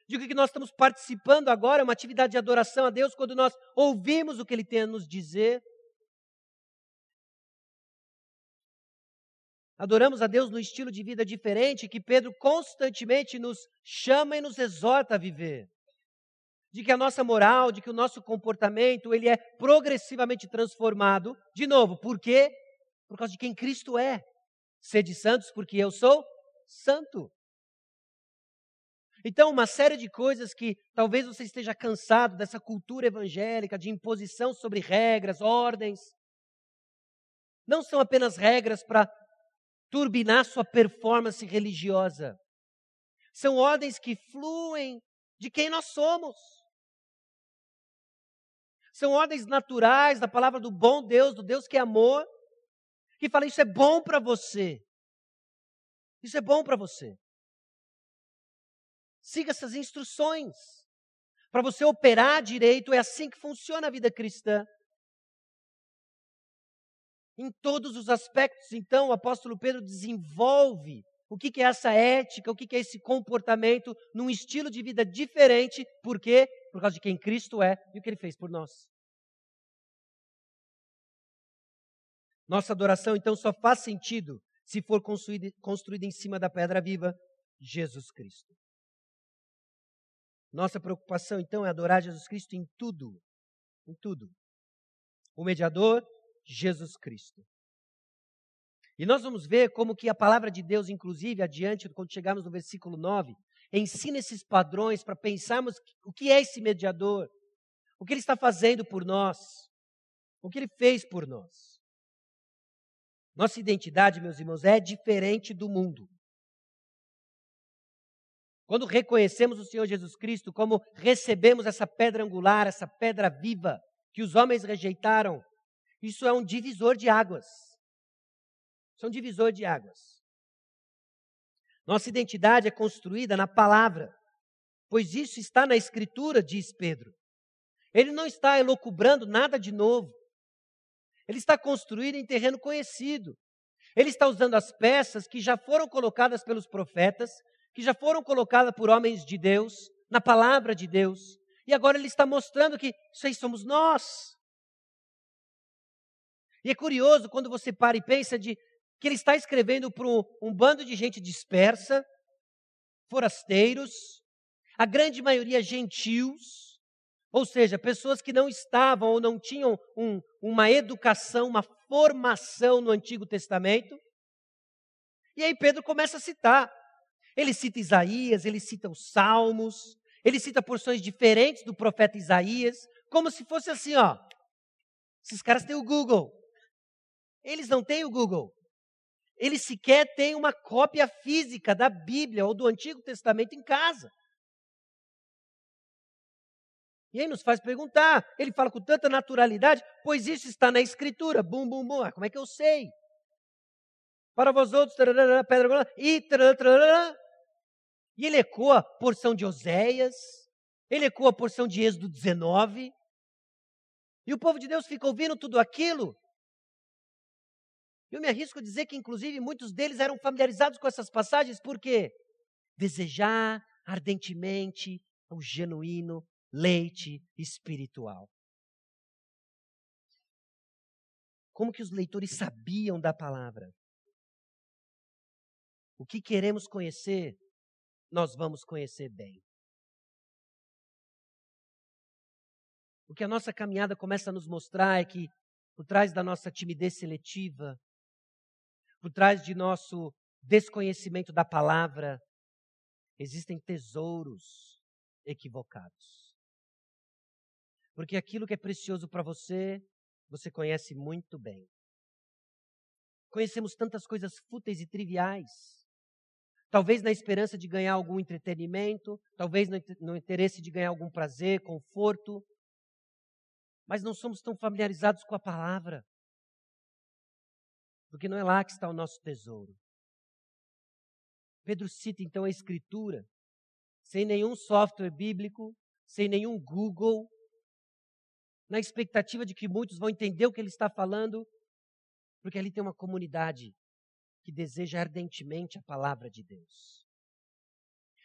Digo que nós estamos participando agora, é uma atividade de adoração a Deus, quando nós ouvimos o que Ele tem a nos dizer. Adoramos a Deus no estilo de vida diferente que Pedro constantemente nos chama e nos exorta a viver de que a nossa moral, de que o nosso comportamento, ele é progressivamente transformado. De novo, por quê? Por causa de quem Cristo é. Sede santos porque eu sou santo. Então, uma série de coisas que talvez você esteja cansado dessa cultura evangélica de imposição sobre regras, ordens. Não são apenas regras para turbinar sua performance religiosa. São ordens que fluem de quem nós somos. São ordens naturais da palavra do bom Deus, do Deus que é amor, que fala: Isso é bom para você. Isso é bom para você. Siga essas instruções. Para você operar direito, é assim que funciona a vida cristã. Em todos os aspectos, então, o apóstolo Pedro desenvolve o que é essa ética, o que é esse comportamento num estilo de vida diferente. Por quê? Por causa de quem Cristo é e o que ele fez por nós. Nossa adoração, então, só faz sentido se for construída, construída em cima da pedra viva, Jesus Cristo. Nossa preocupação, então, é adorar Jesus Cristo em tudo. Em tudo. O mediador, Jesus Cristo. E nós vamos ver como que a palavra de Deus, inclusive, adiante, quando chegarmos no versículo 9, ensina esses padrões para pensarmos o que é esse mediador, o que ele está fazendo por nós, o que ele fez por nós. Nossa identidade, meus irmãos, é diferente do mundo. Quando reconhecemos o Senhor Jesus Cristo, como recebemos essa pedra angular, essa pedra viva que os homens rejeitaram, isso é um divisor de águas. Isso é um divisor de águas. Nossa identidade é construída na palavra, pois isso está na Escritura, diz Pedro. Ele não está elocubrando nada de novo. Ele está construído em terreno conhecido. Ele está usando as peças que já foram colocadas pelos profetas que já foram colocadas por homens de Deus, na palavra de Deus, e agora ele está mostrando que isso aí somos nós. E é curioso quando você para e pensa de que ele está escrevendo para um, um bando de gente dispersa, forasteiros, a grande maioria gentios, ou seja, pessoas que não estavam ou não tinham um, uma educação, uma formação no Antigo Testamento. E aí Pedro começa a citar ele cita Isaías, ele cita os Salmos, ele cita porções diferentes do profeta Isaías, como se fosse assim, ó. Esses caras têm o Google. Eles não têm o Google. Eles sequer têm uma cópia física da Bíblia ou do Antigo Testamento em casa. E aí nos faz perguntar. Ele fala com tanta naturalidade, pois isso está na Escritura. Bum, bum, bum. Ah, como é que eu sei? Para vós outros, tarará, pedra, e tarará, e ele ecoa a porção de Oséias, ele ecoa a porção de Êxodo 19. E o povo de Deus fica ouvindo tudo aquilo. Eu me arrisco a dizer que, inclusive, muitos deles eram familiarizados com essas passagens, porque desejar ardentemente o genuíno leite espiritual. Como que os leitores sabiam da palavra? O que queremos conhecer nós vamos conhecer bem. O que a nossa caminhada começa a nos mostrar é que, por trás da nossa timidez seletiva, por trás de nosso desconhecimento da palavra, existem tesouros equivocados. Porque aquilo que é precioso para você, você conhece muito bem. Conhecemos tantas coisas fúteis e triviais talvez na esperança de ganhar algum entretenimento, talvez no interesse de ganhar algum prazer, conforto, mas não somos tão familiarizados com a palavra, porque não é lá que está o nosso tesouro. Pedro cita então a Escritura, sem nenhum software bíblico, sem nenhum Google, na expectativa de que muitos vão entender o que ele está falando, porque ali tem uma comunidade que deseja ardentemente a palavra de Deus.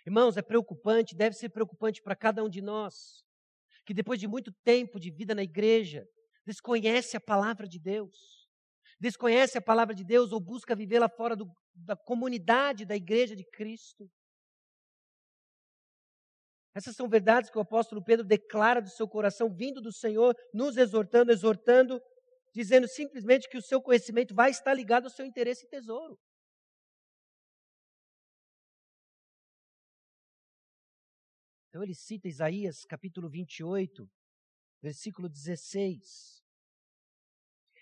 Irmãos, é preocupante, deve ser preocupante para cada um de nós, que depois de muito tempo de vida na igreja, desconhece a palavra de Deus, desconhece a palavra de Deus ou busca vivê-la fora do, da comunidade da igreja de Cristo. Essas são verdades que o apóstolo Pedro declara do seu coração, vindo do Senhor, nos exortando, exortando dizendo simplesmente que o seu conhecimento vai estar ligado ao seu interesse e tesouro. Então ele cita Isaías capítulo 28, versículo 16.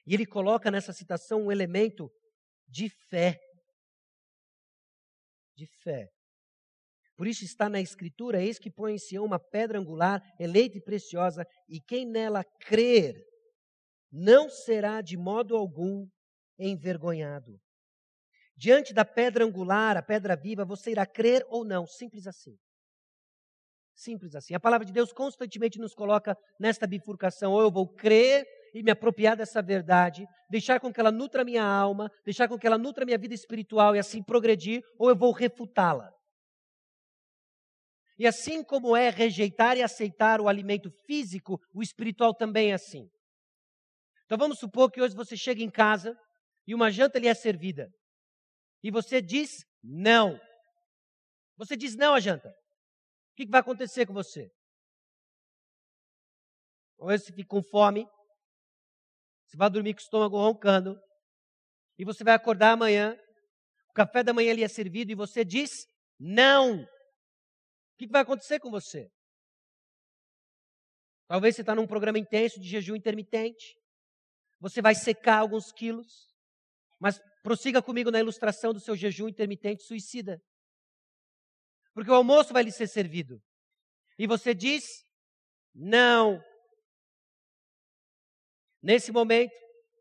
E ele coloca nessa citação um elemento de fé. De fé. Por isso está na Escritura: eis que põe em Sião uma pedra angular, eleita e preciosa, e quem nela crer não será de modo algum envergonhado. Diante da pedra angular, a pedra viva, você irá crer ou não, simples assim. Simples assim. A palavra de Deus constantemente nos coloca nesta bifurcação: ou eu vou crer e me apropriar dessa verdade, deixar com que ela nutra minha alma, deixar com que ela nutra minha vida espiritual e assim progredir, ou eu vou refutá-la. E assim como é rejeitar e aceitar o alimento físico, o espiritual também é assim. Então vamos supor que hoje você chega em casa e uma janta lhe é servida. E você diz não. Você diz não à janta. O que vai acontecer com você? Ou você fica com fome, você vai dormir com o estômago roncando, e você vai acordar amanhã, o café da manhã lhe é servido e você diz não. O que vai acontecer com você? Talvez você está num programa intenso de jejum intermitente. Você vai secar alguns quilos. Mas prossiga comigo na ilustração do seu jejum intermitente suicida. Porque o almoço vai lhe ser servido. E você diz: não. Nesse momento,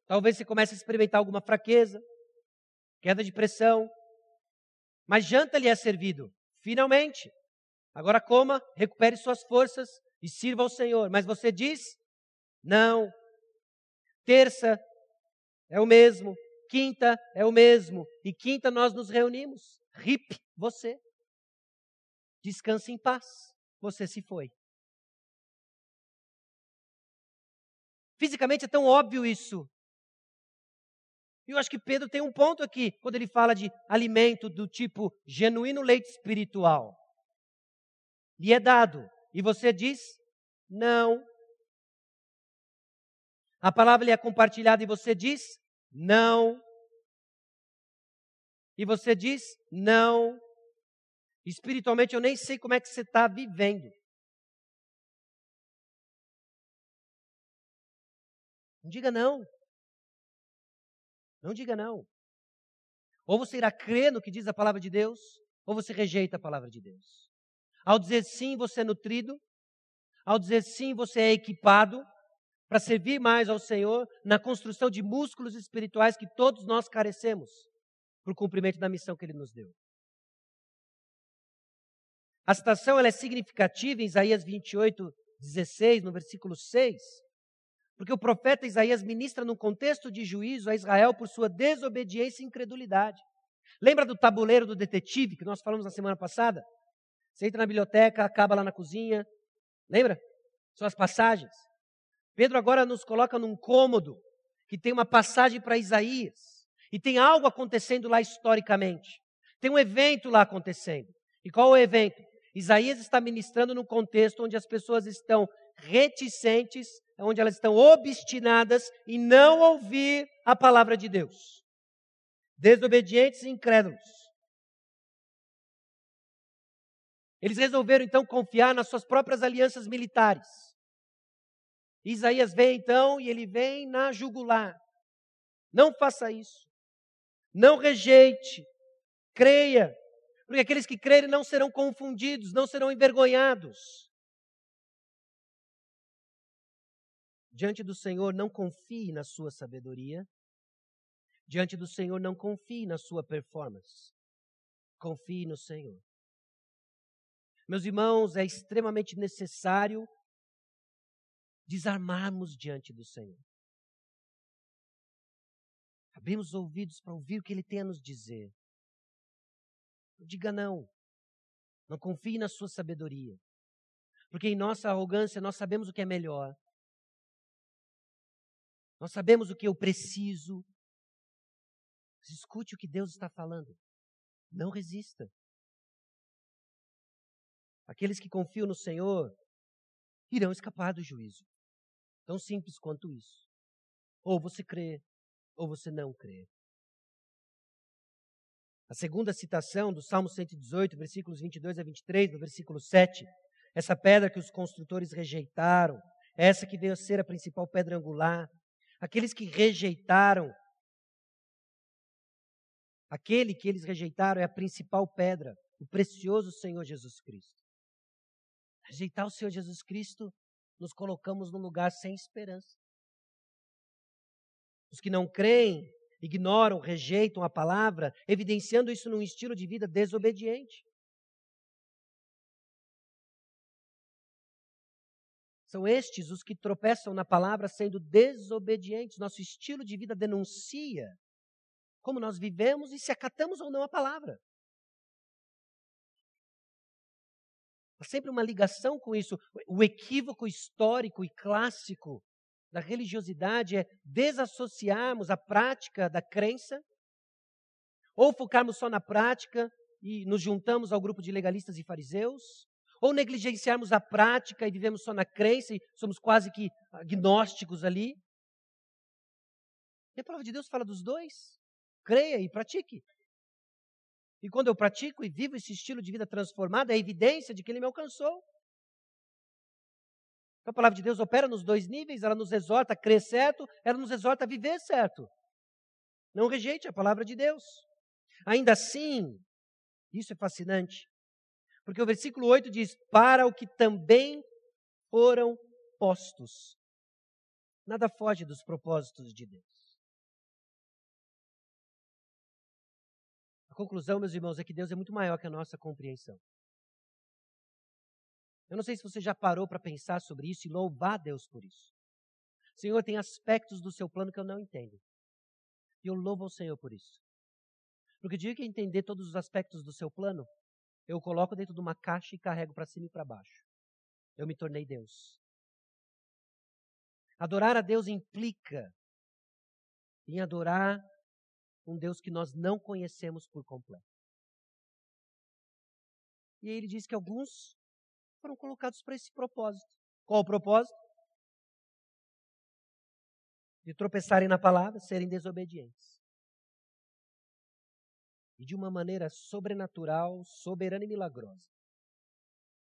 talvez você comece a experimentar alguma fraqueza, queda de pressão. Mas janta lhe é servido. Finalmente. Agora coma, recupere suas forças e sirva ao Senhor. Mas você diz: não. Terça é o mesmo, quinta é o mesmo, e quinta nós nos reunimos. RIP, você. Descanse em paz, você se foi. Fisicamente é tão óbvio isso. E eu acho que Pedro tem um ponto aqui, quando ele fala de alimento do tipo genuíno leite espiritual lhe é dado. E você diz: não. A palavra lhe é compartilhada e você diz: não. E você diz: não. Espiritualmente eu nem sei como é que você está vivendo. Não diga não. Não diga não. Ou você irá crer no que diz a palavra de Deus, ou você rejeita a palavra de Deus. Ao dizer sim, você é nutrido. Ao dizer sim, você é equipado para servir mais ao Senhor na construção de músculos espirituais que todos nós carecemos para o cumprimento da missão que Ele nos deu. A citação ela é significativa em Isaías 28, 16, no versículo 6, porque o profeta Isaías ministra num contexto de juízo a Israel por sua desobediência e incredulidade. Lembra do tabuleiro do detetive que nós falamos na semana passada? Você entra na biblioteca, acaba lá na cozinha. Lembra? São as passagens. Pedro agora nos coloca num cômodo que tem uma passagem para Isaías. E tem algo acontecendo lá historicamente. Tem um evento lá acontecendo. E qual é o evento? Isaías está ministrando num contexto onde as pessoas estão reticentes, onde elas estão obstinadas em não ouvir a palavra de Deus. Desobedientes e incrédulos. Eles resolveram então confiar nas suas próprias alianças militares. Isaías vem então e ele vem na jugular. Não faça isso. Não rejeite. Creia. Porque aqueles que crerem não serão confundidos, não serão envergonhados. Diante do Senhor, não confie na sua sabedoria. Diante do Senhor, não confie na sua performance. Confie no Senhor. Meus irmãos, é extremamente necessário desarmarmos diante do Senhor. Abrimos os ouvidos para ouvir o que Ele tem a nos dizer. Não diga não. Não confie na sua sabedoria. Porque em nossa arrogância nós sabemos o que é melhor. Nós sabemos o que eu preciso. Escute o que Deus está falando. Não resista. Aqueles que confiam no Senhor irão escapar do juízo. Tão simples quanto isso. Ou você crê, ou você não crê. A segunda citação do Salmo 118, versículos 22 a 23, no versículo 7, essa pedra que os construtores rejeitaram, essa que veio a ser a principal pedra angular, aqueles que rejeitaram, aquele que eles rejeitaram é a principal pedra, o precioso Senhor Jesus Cristo. Rejeitar o Senhor Jesus Cristo, nos colocamos num lugar sem esperança. Os que não creem, ignoram, rejeitam a palavra, evidenciando isso num estilo de vida desobediente. São estes os que tropeçam na palavra sendo desobedientes. Nosso estilo de vida denuncia como nós vivemos e se acatamos ou não a palavra. Há sempre uma ligação com isso. O equívoco histórico e clássico da religiosidade é desassociarmos a prática da crença, ou focarmos só na prática e nos juntamos ao grupo de legalistas e fariseus, ou negligenciarmos a prática e vivemos só na crença e somos quase que agnósticos ali. E a palavra de Deus fala dos dois. Creia e pratique. E quando eu pratico e vivo esse estilo de vida transformado, é evidência de que ele me alcançou. Então, a palavra de Deus opera nos dois níveis, ela nos exorta a crer certo, ela nos exorta a viver certo. Não rejeite a palavra de Deus. Ainda assim, isso é fascinante. Porque o versículo 8 diz: Para o que também foram postos. Nada foge dos propósitos de Deus. A conclusão, meus irmãos, é que Deus é muito maior que a nossa compreensão. Eu não sei se você já parou para pensar sobre isso e louvar Deus por isso. Senhor, tem aspectos do seu plano que eu não entendo. E eu louvo ao Senhor por isso. Porque o dia que entender todos os aspectos do seu plano, eu coloco dentro de uma caixa e carrego para cima e para baixo. Eu me tornei Deus. Adorar a Deus implica em adorar um Deus que nós não conhecemos por completo. E aí ele diz que alguns foram colocados para esse propósito. Qual o propósito? De tropeçarem na palavra, serem desobedientes e de uma maneira sobrenatural, soberana e milagrosa.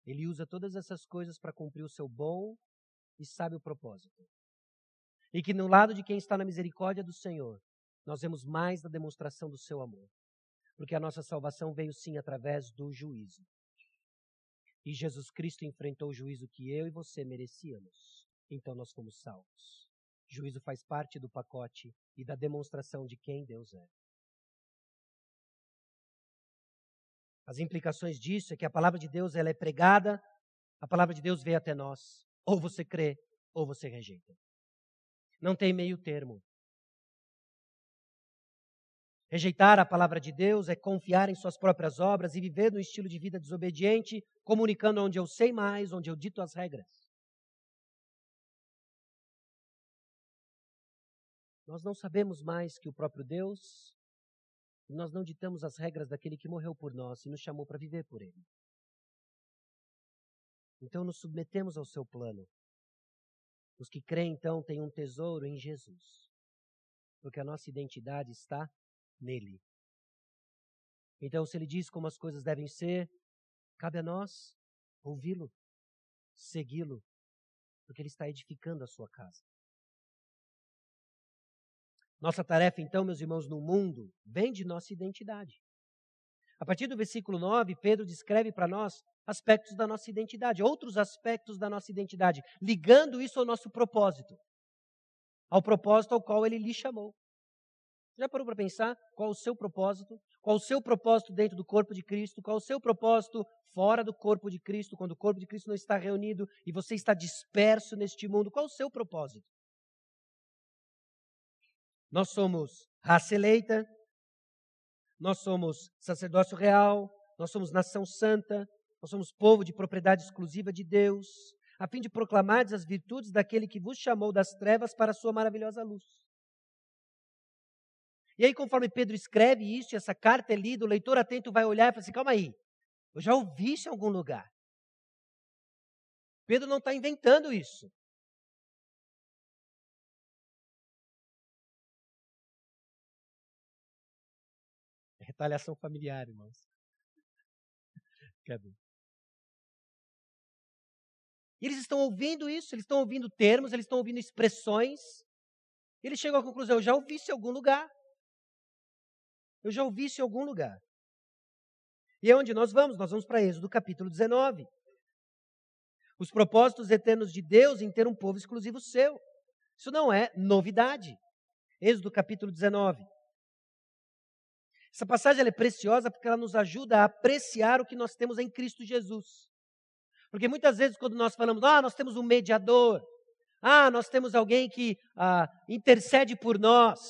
Ele usa todas essas coisas para cumprir o seu bom e sábio propósito. E que no lado de quem está na misericórdia do Senhor, nós vemos mais da demonstração do seu amor. Porque a nossa salvação veio sim através do juízo. E Jesus Cristo enfrentou o juízo que eu e você merecíamos. Então nós fomos salvos. Juízo faz parte do pacote e da demonstração de quem Deus é. As implicações disso é que a palavra de Deus ela é pregada, a palavra de Deus veio até nós. Ou você crê, ou você rejeita. Não tem meio termo. Rejeitar a palavra de Deus é confiar em suas próprias obras e viver no estilo de vida desobediente, comunicando onde eu sei mais, onde eu dito as regras. Nós não sabemos mais que o próprio Deus, e nós não ditamos as regras daquele que morreu por nós e nos chamou para viver por ele. Então nos submetemos ao seu plano. Os que creem, então, têm um tesouro em Jesus, porque a nossa identidade está nele. Então, se ele diz como as coisas devem ser, cabe a nós ouvi-lo, segui-lo, porque ele está edificando a sua casa. Nossa tarefa, então, meus irmãos, no mundo, vem de nossa identidade. A partir do versículo 9, Pedro descreve para nós aspectos da nossa identidade, outros aspectos da nossa identidade, ligando isso ao nosso propósito, ao propósito ao qual ele lhe chamou. Já parou para pensar qual o seu propósito? Qual o seu propósito dentro do corpo de Cristo? Qual o seu propósito fora do corpo de Cristo, quando o corpo de Cristo não está reunido e você está disperso neste mundo? Qual o seu propósito? Nós somos raça eleita, nós somos sacerdócio real, nós somos nação santa, nós somos povo de propriedade exclusiva de Deus, a fim de proclamar as virtudes daquele que vos chamou das trevas para a sua maravilhosa luz. E aí, conforme Pedro escreve isso, essa carta é lida, o leitor atento vai olhar e fala assim: calma aí, eu já ouvi isso em algum lugar. Pedro não está inventando isso. Retaliação familiar, irmãos. Cadê? E eles estão ouvindo isso, eles estão ouvindo termos, eles estão ouvindo expressões. Ele chegou à conclusão: eu já ouvi isso em algum lugar. Eu já ouvi isso em algum lugar. E é onde nós vamos? Nós vamos para Êxodo capítulo 19. Os propósitos eternos de Deus em ter um povo exclusivo seu. Isso não é novidade. Êxodo capítulo 19. Essa passagem é preciosa porque ela nos ajuda a apreciar o que nós temos em Cristo Jesus. Porque muitas vezes, quando nós falamos, ah, nós temos um mediador, ah, nós temos alguém que ah, intercede por nós,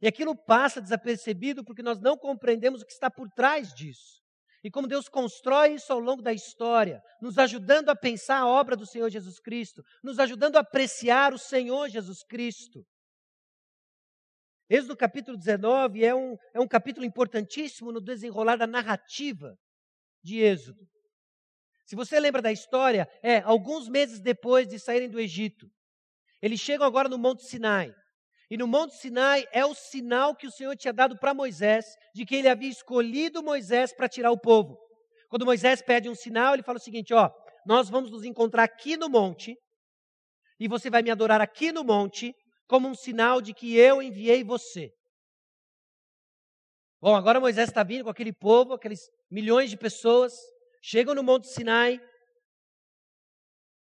e aquilo passa desapercebido porque nós não compreendemos o que está por trás disso. E como Deus constrói isso ao longo da história, nos ajudando a pensar a obra do Senhor Jesus Cristo, nos ajudando a apreciar o Senhor Jesus Cristo. Êxodo capítulo 19 é um, é um capítulo importantíssimo no desenrolar da narrativa de Êxodo. Se você lembra da história, é alguns meses depois de saírem do Egito. Eles chegam agora no Monte Sinai. E no Monte Sinai é o sinal que o Senhor tinha dado para Moisés de que ele havia escolhido Moisés para tirar o povo. Quando Moisés pede um sinal, ele fala o seguinte: ó, nós vamos nos encontrar aqui no monte, e você vai me adorar aqui no monte, como um sinal de que eu enviei você. Bom, agora Moisés está vindo com aquele povo, aqueles milhões de pessoas, chegam no Monte Sinai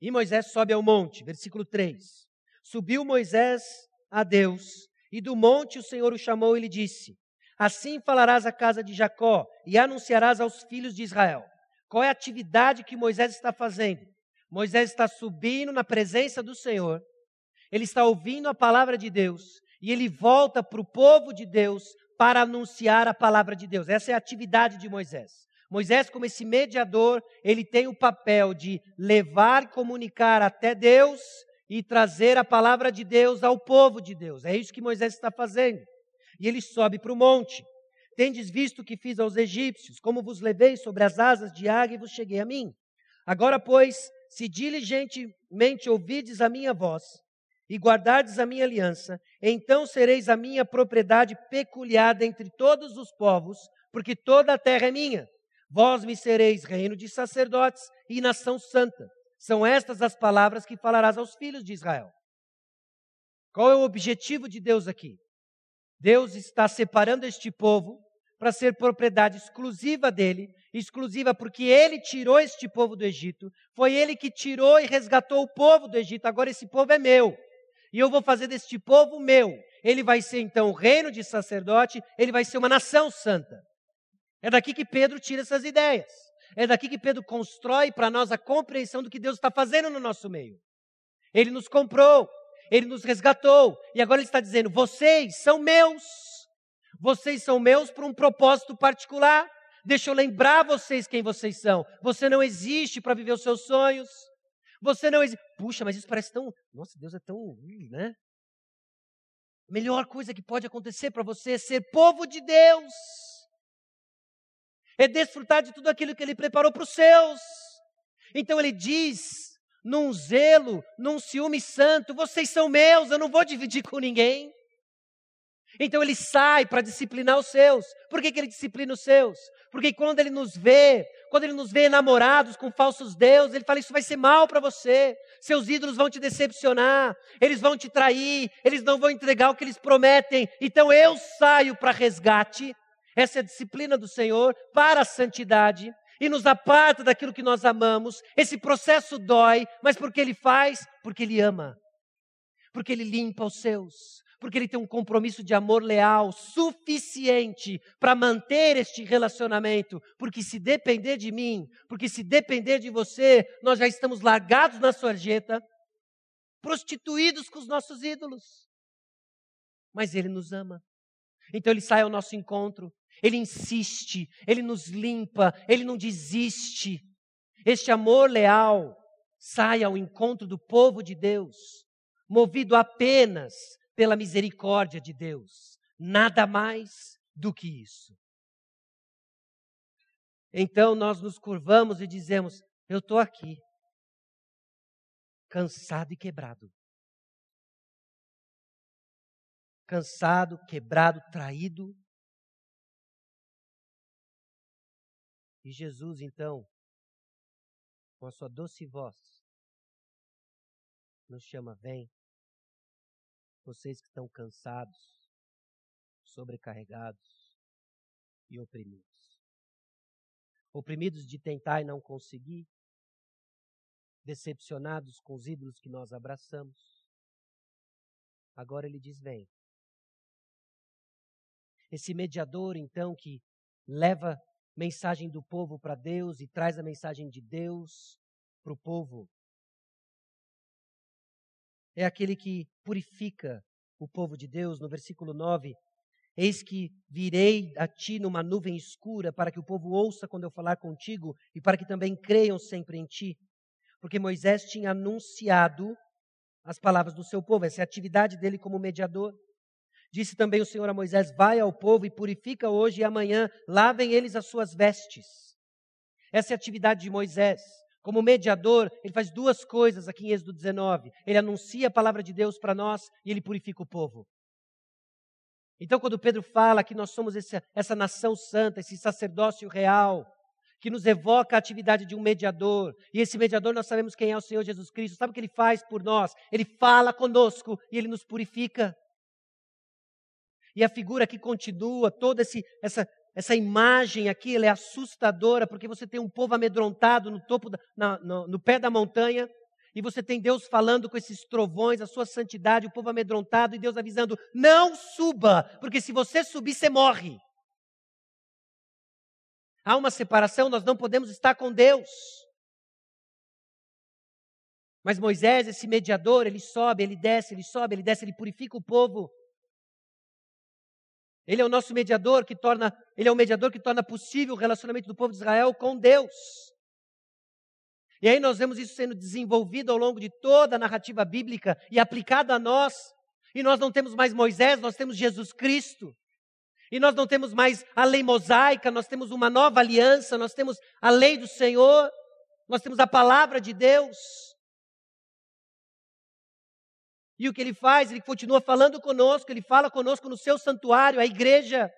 e Moisés sobe ao monte, versículo 3. Subiu Moisés a Deus, e do monte o Senhor o chamou e lhe disse: Assim falarás à casa de Jacó e anunciarás aos filhos de Israel. Qual é a atividade que Moisés está fazendo? Moisés está subindo na presença do Senhor, ele está ouvindo a palavra de Deus e ele volta para o povo de Deus para anunciar a palavra de Deus. Essa é a atividade de Moisés. Moisés, como esse mediador, ele tem o papel de levar comunicar até Deus e trazer a palavra de Deus ao povo de Deus. É isso que Moisés está fazendo. E ele sobe para o monte. Tendes visto o que fiz aos egípcios, como vos levei sobre as asas de águia e vos cheguei a mim. Agora, pois, se diligentemente ouvides a minha voz e guardardes a minha aliança, então sereis a minha propriedade peculiar entre todos os povos, porque toda a terra é minha. Vós me sereis reino de sacerdotes e nação santa. São estas as palavras que falarás aos filhos de Israel. Qual é o objetivo de Deus aqui? Deus está separando este povo para ser propriedade exclusiva dele, exclusiva porque ele tirou este povo do Egito, foi ele que tirou e resgatou o povo do Egito, agora esse povo é meu. E eu vou fazer deste povo meu. Ele vai ser então o reino de sacerdote, ele vai ser uma nação santa. É daqui que Pedro tira essas ideias. É daqui que Pedro constrói para nós a compreensão do que Deus está fazendo no nosso meio. Ele nos comprou, ele nos resgatou, e agora ele está dizendo: vocês são meus. Vocês são meus por um propósito particular. Deixa eu lembrar vocês quem vocês são. Você não existe para viver os seus sonhos. Você não existe. Puxa, mas isso parece tão. Nossa, Deus é tão. né? A melhor coisa que pode acontecer para você é ser povo de Deus é desfrutar de tudo aquilo que ele preparou para os seus. Então ele diz, num zelo, num ciúme santo: vocês são meus, eu não vou dividir com ninguém. Então ele sai para disciplinar os seus. Por que, que ele disciplina os seus? Porque quando ele nos vê, quando ele nos vê enamorados com falsos deuses, ele fala: Isso vai ser mal para você. Seus ídolos vão te decepcionar, eles vão te trair, eles não vão entregar o que eles prometem. Então eu saio para resgate essa é a disciplina do Senhor para a santidade e nos aparta daquilo que nós amamos. Esse processo dói, mas porque Ele faz? Porque Ele ama. Porque Ele limpa os seus. Porque Ele tem um compromisso de amor leal suficiente para manter este relacionamento. Porque se depender de mim, porque se depender de você, nós já estamos largados na sarjeta, prostituídos com os nossos ídolos. Mas Ele nos ama. Então Ele sai ao nosso encontro ele insiste, ele nos limpa, ele não desiste. Este amor leal sai ao encontro do povo de Deus, movido apenas pela misericórdia de Deus, nada mais do que isso. Então nós nos curvamos e dizemos: Eu estou aqui, cansado e quebrado. Cansado, quebrado, traído, E Jesus, então, com a sua doce voz, nos chama: vem. Vocês que estão cansados, sobrecarregados e oprimidos. Oprimidos de tentar e não conseguir, decepcionados com os ídolos que nós abraçamos. Agora ele diz: vem. Esse mediador, então, que leva mensagem do povo para Deus e traz a mensagem de Deus para o povo. É aquele que purifica o povo de Deus, no versículo 9. Eis que virei a ti numa nuvem escura, para que o povo ouça quando eu falar contigo e para que também creiam sempre em ti. Porque Moisés tinha anunciado as palavras do seu povo, essa é a atividade dele como mediador. Disse também o Senhor a Moisés: Vai ao povo e purifica hoje e amanhã, lavem eles as suas vestes. Essa é a atividade de Moisés. Como mediador, ele faz duas coisas aqui em Êxodo 19. Ele anuncia a palavra de Deus para nós e ele purifica o povo. Então, quando Pedro fala que nós somos essa nação santa, esse sacerdócio real, que nos evoca a atividade de um mediador, e esse mediador nós sabemos quem é o Senhor Jesus Cristo, sabe o que ele faz por nós? Ele fala conosco e ele nos purifica. E a figura que continua, toda esse, essa, essa imagem aqui, é assustadora, porque você tem um povo amedrontado no topo, da, na, no, no pé da montanha, e você tem Deus falando com esses trovões, a sua santidade, o povo amedrontado, e Deus avisando: não suba, porque se você subir, você morre. Há uma separação, nós não podemos estar com Deus. Mas Moisés, esse mediador, ele sobe, ele desce, ele sobe, ele desce, ele purifica o povo. Ele é o nosso mediador que torna, ele é o mediador que torna possível o relacionamento do povo de Israel com Deus. E aí nós vemos isso sendo desenvolvido ao longo de toda a narrativa bíblica e aplicado a nós. E nós não temos mais Moisés, nós temos Jesus Cristo. E nós não temos mais a lei mosaica, nós temos uma nova aliança, nós temos a lei do Senhor, nós temos a palavra de Deus. E o que ele faz? Ele continua falando conosco, ele fala conosco no seu santuário, a igreja.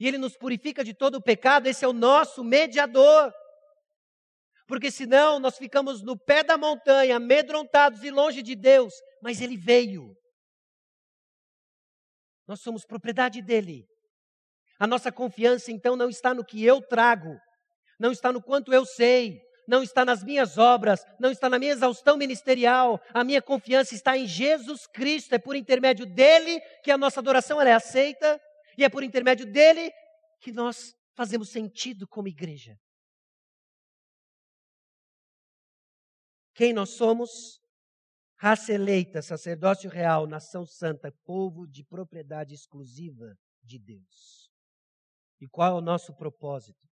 E ele nos purifica de todo o pecado, esse é o nosso mediador. Porque senão nós ficamos no pé da montanha, amedrontados e longe de Deus, mas ele veio. Nós somos propriedade dele. A nossa confiança então não está no que eu trago, não está no quanto eu sei, não está nas minhas obras, não está na minha exaustão ministerial. A minha confiança está em Jesus Cristo. É por intermédio dele que a nossa adoração é aceita e é por intermédio dele que nós fazemos sentido como igreja. Quem nós somos? Raça eleita, sacerdócio real, nação santa, povo de propriedade exclusiva de Deus. E qual é o nosso propósito?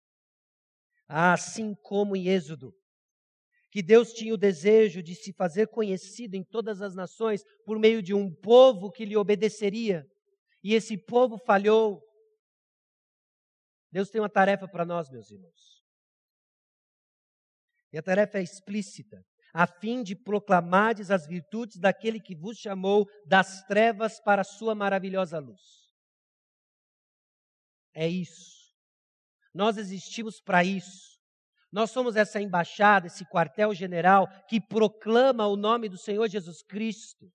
Assim como em Êxodo, que Deus tinha o desejo de se fazer conhecido em todas as nações por meio de um povo que lhe obedeceria, e esse povo falhou. Deus tem uma tarefa para nós, meus irmãos. E a tarefa é explícita, a fim de proclamardes as virtudes daquele que vos chamou das trevas para a sua maravilhosa luz. É isso. Nós existimos para isso. Nós somos essa embaixada, esse quartel-general que proclama o nome do Senhor Jesus Cristo.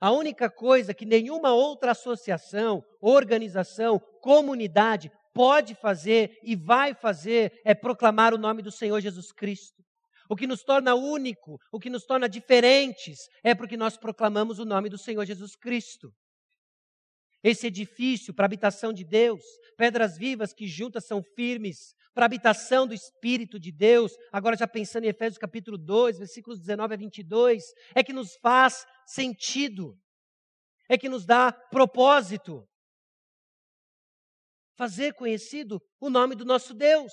A única coisa que nenhuma outra associação, organização, comunidade pode fazer e vai fazer é proclamar o nome do Senhor Jesus Cristo. O que nos torna único, o que nos torna diferentes, é porque nós proclamamos o nome do Senhor Jesus Cristo esse edifício para habitação de Deus, pedras vivas que juntas são firmes, para habitação do Espírito de Deus, agora já pensando em Efésios capítulo 2, versículos 19 a 22, é que nos faz sentido, é que nos dá propósito. Fazer conhecido o nome do nosso Deus.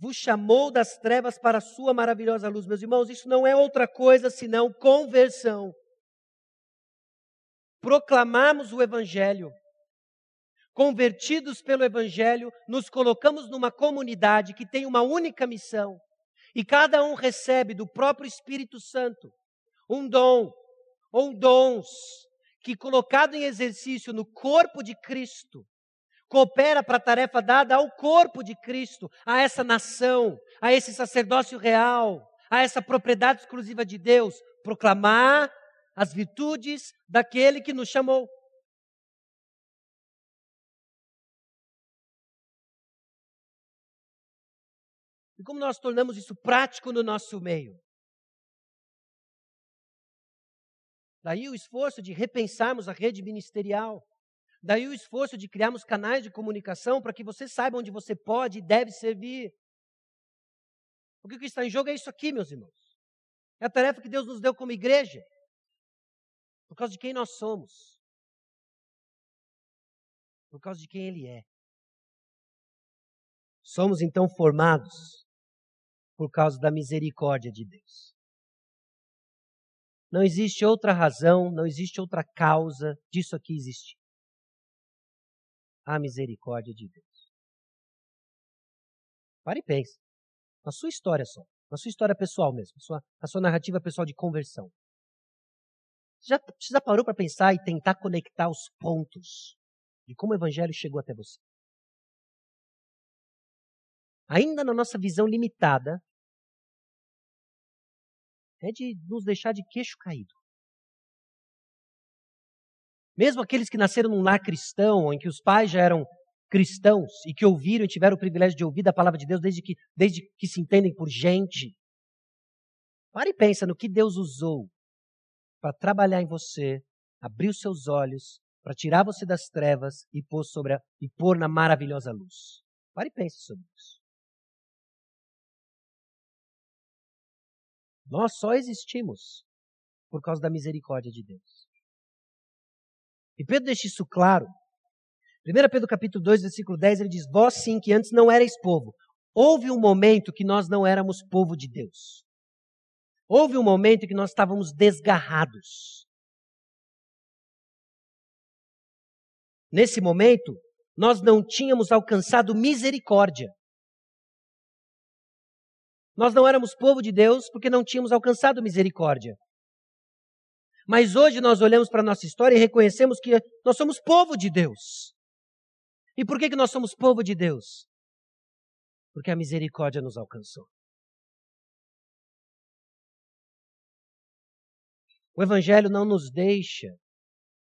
Vos chamou das trevas para a sua maravilhosa luz. Meus irmãos, isso não é outra coisa senão conversão. Proclamarmos o Evangelho. Convertidos pelo Evangelho, nos colocamos numa comunidade que tem uma única missão. E cada um recebe do próprio Espírito Santo um dom ou dons que, colocado em exercício no corpo de Cristo, coopera para a tarefa dada ao corpo de Cristo, a essa nação, a esse sacerdócio real, a essa propriedade exclusiva de Deus, proclamar as virtudes daquele que nos chamou. E como nós tornamos isso prático no nosso meio? Daí o esforço de repensarmos a rede ministerial. Daí o esforço de criarmos canais de comunicação para que você saiba onde você pode e deve servir. Porque o que está em jogo é isso aqui, meus irmãos. É a tarefa que Deus nos deu como igreja. Por causa de quem nós somos. Por causa de quem Ele é. Somos então formados por causa da misericórdia de Deus. Não existe outra razão, não existe outra causa disso aqui existir. A misericórdia de Deus. Pare e pense. Na sua história só. Na sua história pessoal mesmo. Na sua, na sua narrativa pessoal de conversão. Você já, você já parou para pensar e tentar conectar os pontos de como o Evangelho chegou até você? Ainda na nossa visão limitada, é de nos deixar de queixo caído. Mesmo aqueles que nasceram num lar cristão, em que os pais já eram cristãos e que ouviram e tiveram o privilégio de ouvir da palavra de Deus desde que, desde que se entendem por gente. Pare e pensa no que Deus usou para trabalhar em você, abrir os seus olhos, para tirar você das trevas e pôr, sobre a, e pôr na maravilhosa luz. Pare e pense sobre isso. Nós só existimos por causa da misericórdia de Deus. E Pedro deixa isso claro. 1 Pedro capítulo 2, versículo 10, ele diz, Vós sim, que antes não erais povo. Houve um momento que nós não éramos povo de Deus. Houve um momento que nós estávamos desgarrados. Nesse momento, nós não tínhamos alcançado misericórdia. Nós não éramos povo de Deus porque não tínhamos alcançado misericórdia. Mas hoje nós olhamos para a nossa história e reconhecemos que nós somos povo de Deus. E por que, que nós somos povo de Deus? Porque a misericórdia nos alcançou. O Evangelho não nos deixa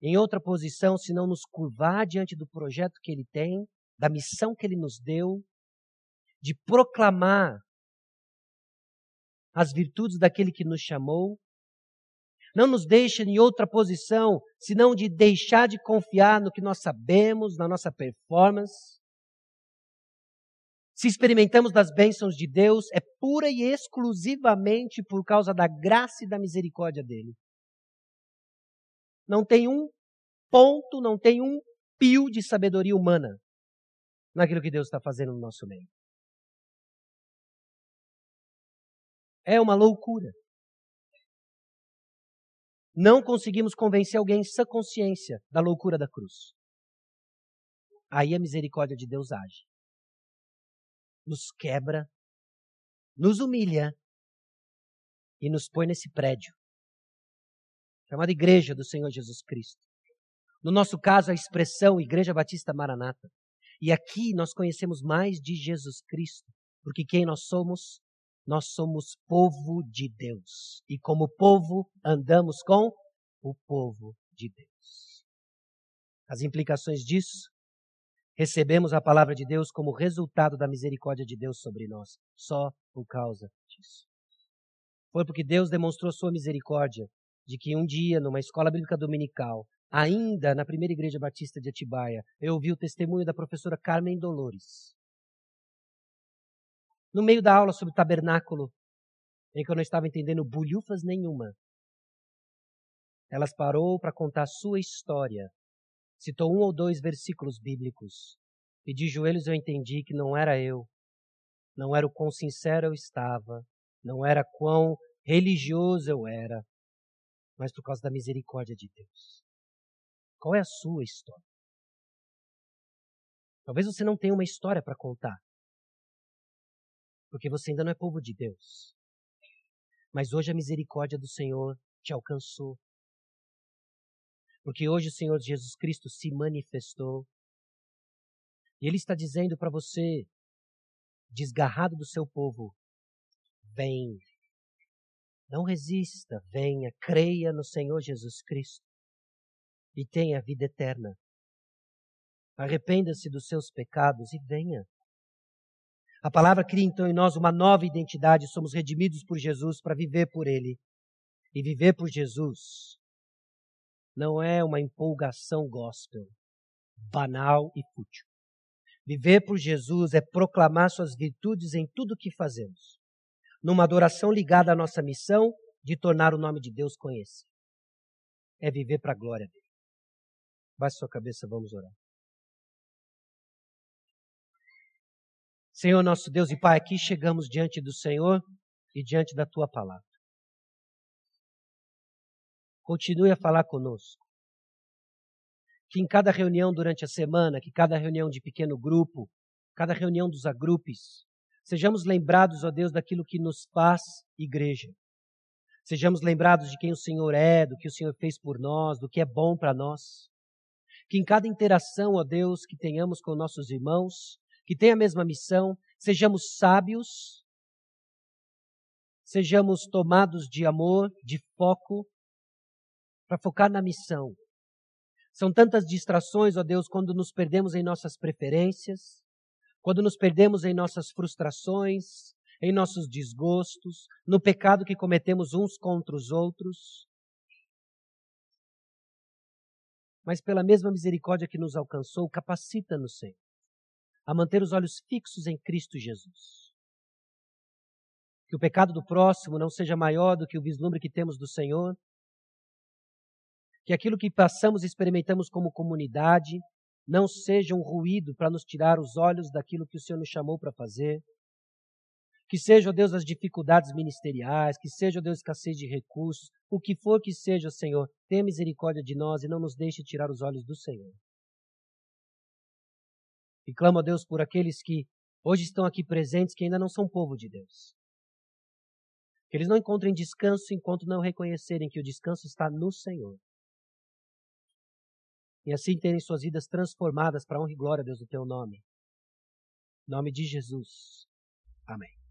em outra posição senão nos curvar diante do projeto que ele tem, da missão que ele nos deu, de proclamar as virtudes daquele que nos chamou. Não nos deixa em outra posição, senão de deixar de confiar no que nós sabemos, na nossa performance. Se experimentamos das bênçãos de Deus, é pura e exclusivamente por causa da graça e da misericórdia dele. Não tem um ponto, não tem um pio de sabedoria humana naquilo que Deus está fazendo no nosso meio. É uma loucura. Não conseguimos convencer alguém em sã consciência da loucura da cruz. Aí a misericórdia de Deus age. Nos quebra, nos humilha e nos põe nesse prédio chamada Igreja do Senhor Jesus Cristo. No nosso caso, a expressão Igreja Batista Maranata. E aqui nós conhecemos mais de Jesus Cristo, porque quem nós somos? Nós somos povo de Deus. E como povo, andamos com o povo de Deus. As implicações disso, recebemos a palavra de Deus como resultado da misericórdia de Deus sobre nós, só por causa disso. Foi porque Deus demonstrou sua misericórdia de que um dia, numa escola bíblica dominical, ainda na primeira igreja batista de Atibaia, eu ouvi o testemunho da professora Carmen Dolores no meio da aula sobre o tabernáculo, em que eu não estava entendendo bulhufas nenhuma, elas parou para contar sua história, citou um ou dois versículos bíblicos, e de joelhos eu entendi que não era eu, não era o quão sincero eu estava, não era quão religioso eu era, mas por causa da misericórdia de Deus. Qual é a sua história? Talvez você não tenha uma história para contar porque você ainda não é povo de Deus. Mas hoje a misericórdia do Senhor te alcançou. Porque hoje o Senhor Jesus Cristo se manifestou. E Ele está dizendo para você, desgarrado do seu povo, vem. Não resista, venha, creia no Senhor Jesus Cristo e tenha vida eterna. Arrependa-se dos seus pecados e venha. A palavra cria então em nós uma nova identidade, somos redimidos por Jesus para viver por Ele. E viver por Jesus não é uma empolgação gospel, banal e fútil. Viver por Jesus é proclamar suas virtudes em tudo o que fazemos, numa adoração ligada à nossa missão de tornar o nome de Deus conhecido. É viver para a glória dele. Baixe sua cabeça, vamos orar. Senhor nosso Deus e Pai, aqui chegamos diante do Senhor e diante da tua palavra. Continue a falar conosco. Que em cada reunião durante a semana, que cada reunião de pequeno grupo, cada reunião dos agrupes, sejamos lembrados, ó Deus, daquilo que nos faz igreja. Sejamos lembrados de quem o Senhor é, do que o Senhor fez por nós, do que é bom para nós. Que em cada interação, ó Deus, que tenhamos com nossos irmãos, que têm a mesma missão, sejamos sábios, sejamos tomados de amor, de foco, para focar na missão. São tantas distrações, ó Deus, quando nos perdemos em nossas preferências, quando nos perdemos em nossas frustrações, em nossos desgostos, no pecado que cometemos uns contra os outros. Mas pela mesma misericórdia que nos alcançou, capacita-nos, Senhor, a manter os olhos fixos em Cristo Jesus. Que o pecado do próximo não seja maior do que o vislumbre que temos do Senhor. Que aquilo que passamos e experimentamos como comunidade não seja um ruído para nos tirar os olhos daquilo que o Senhor nos chamou para fazer. Que seja, ó Deus, as dificuldades ministeriais, que seja, ó Deus, escassez de recursos, o que for que seja, Senhor, tenha misericórdia de nós e não nos deixe tirar os olhos do Senhor. E clamo a Deus por aqueles que hoje estão aqui presentes que ainda não são povo de Deus. Que eles não encontrem descanso enquanto não reconhecerem que o descanso está no Senhor. E assim terem suas vidas transformadas para honra e glória, Deus, do teu nome. Em nome de Jesus. Amém.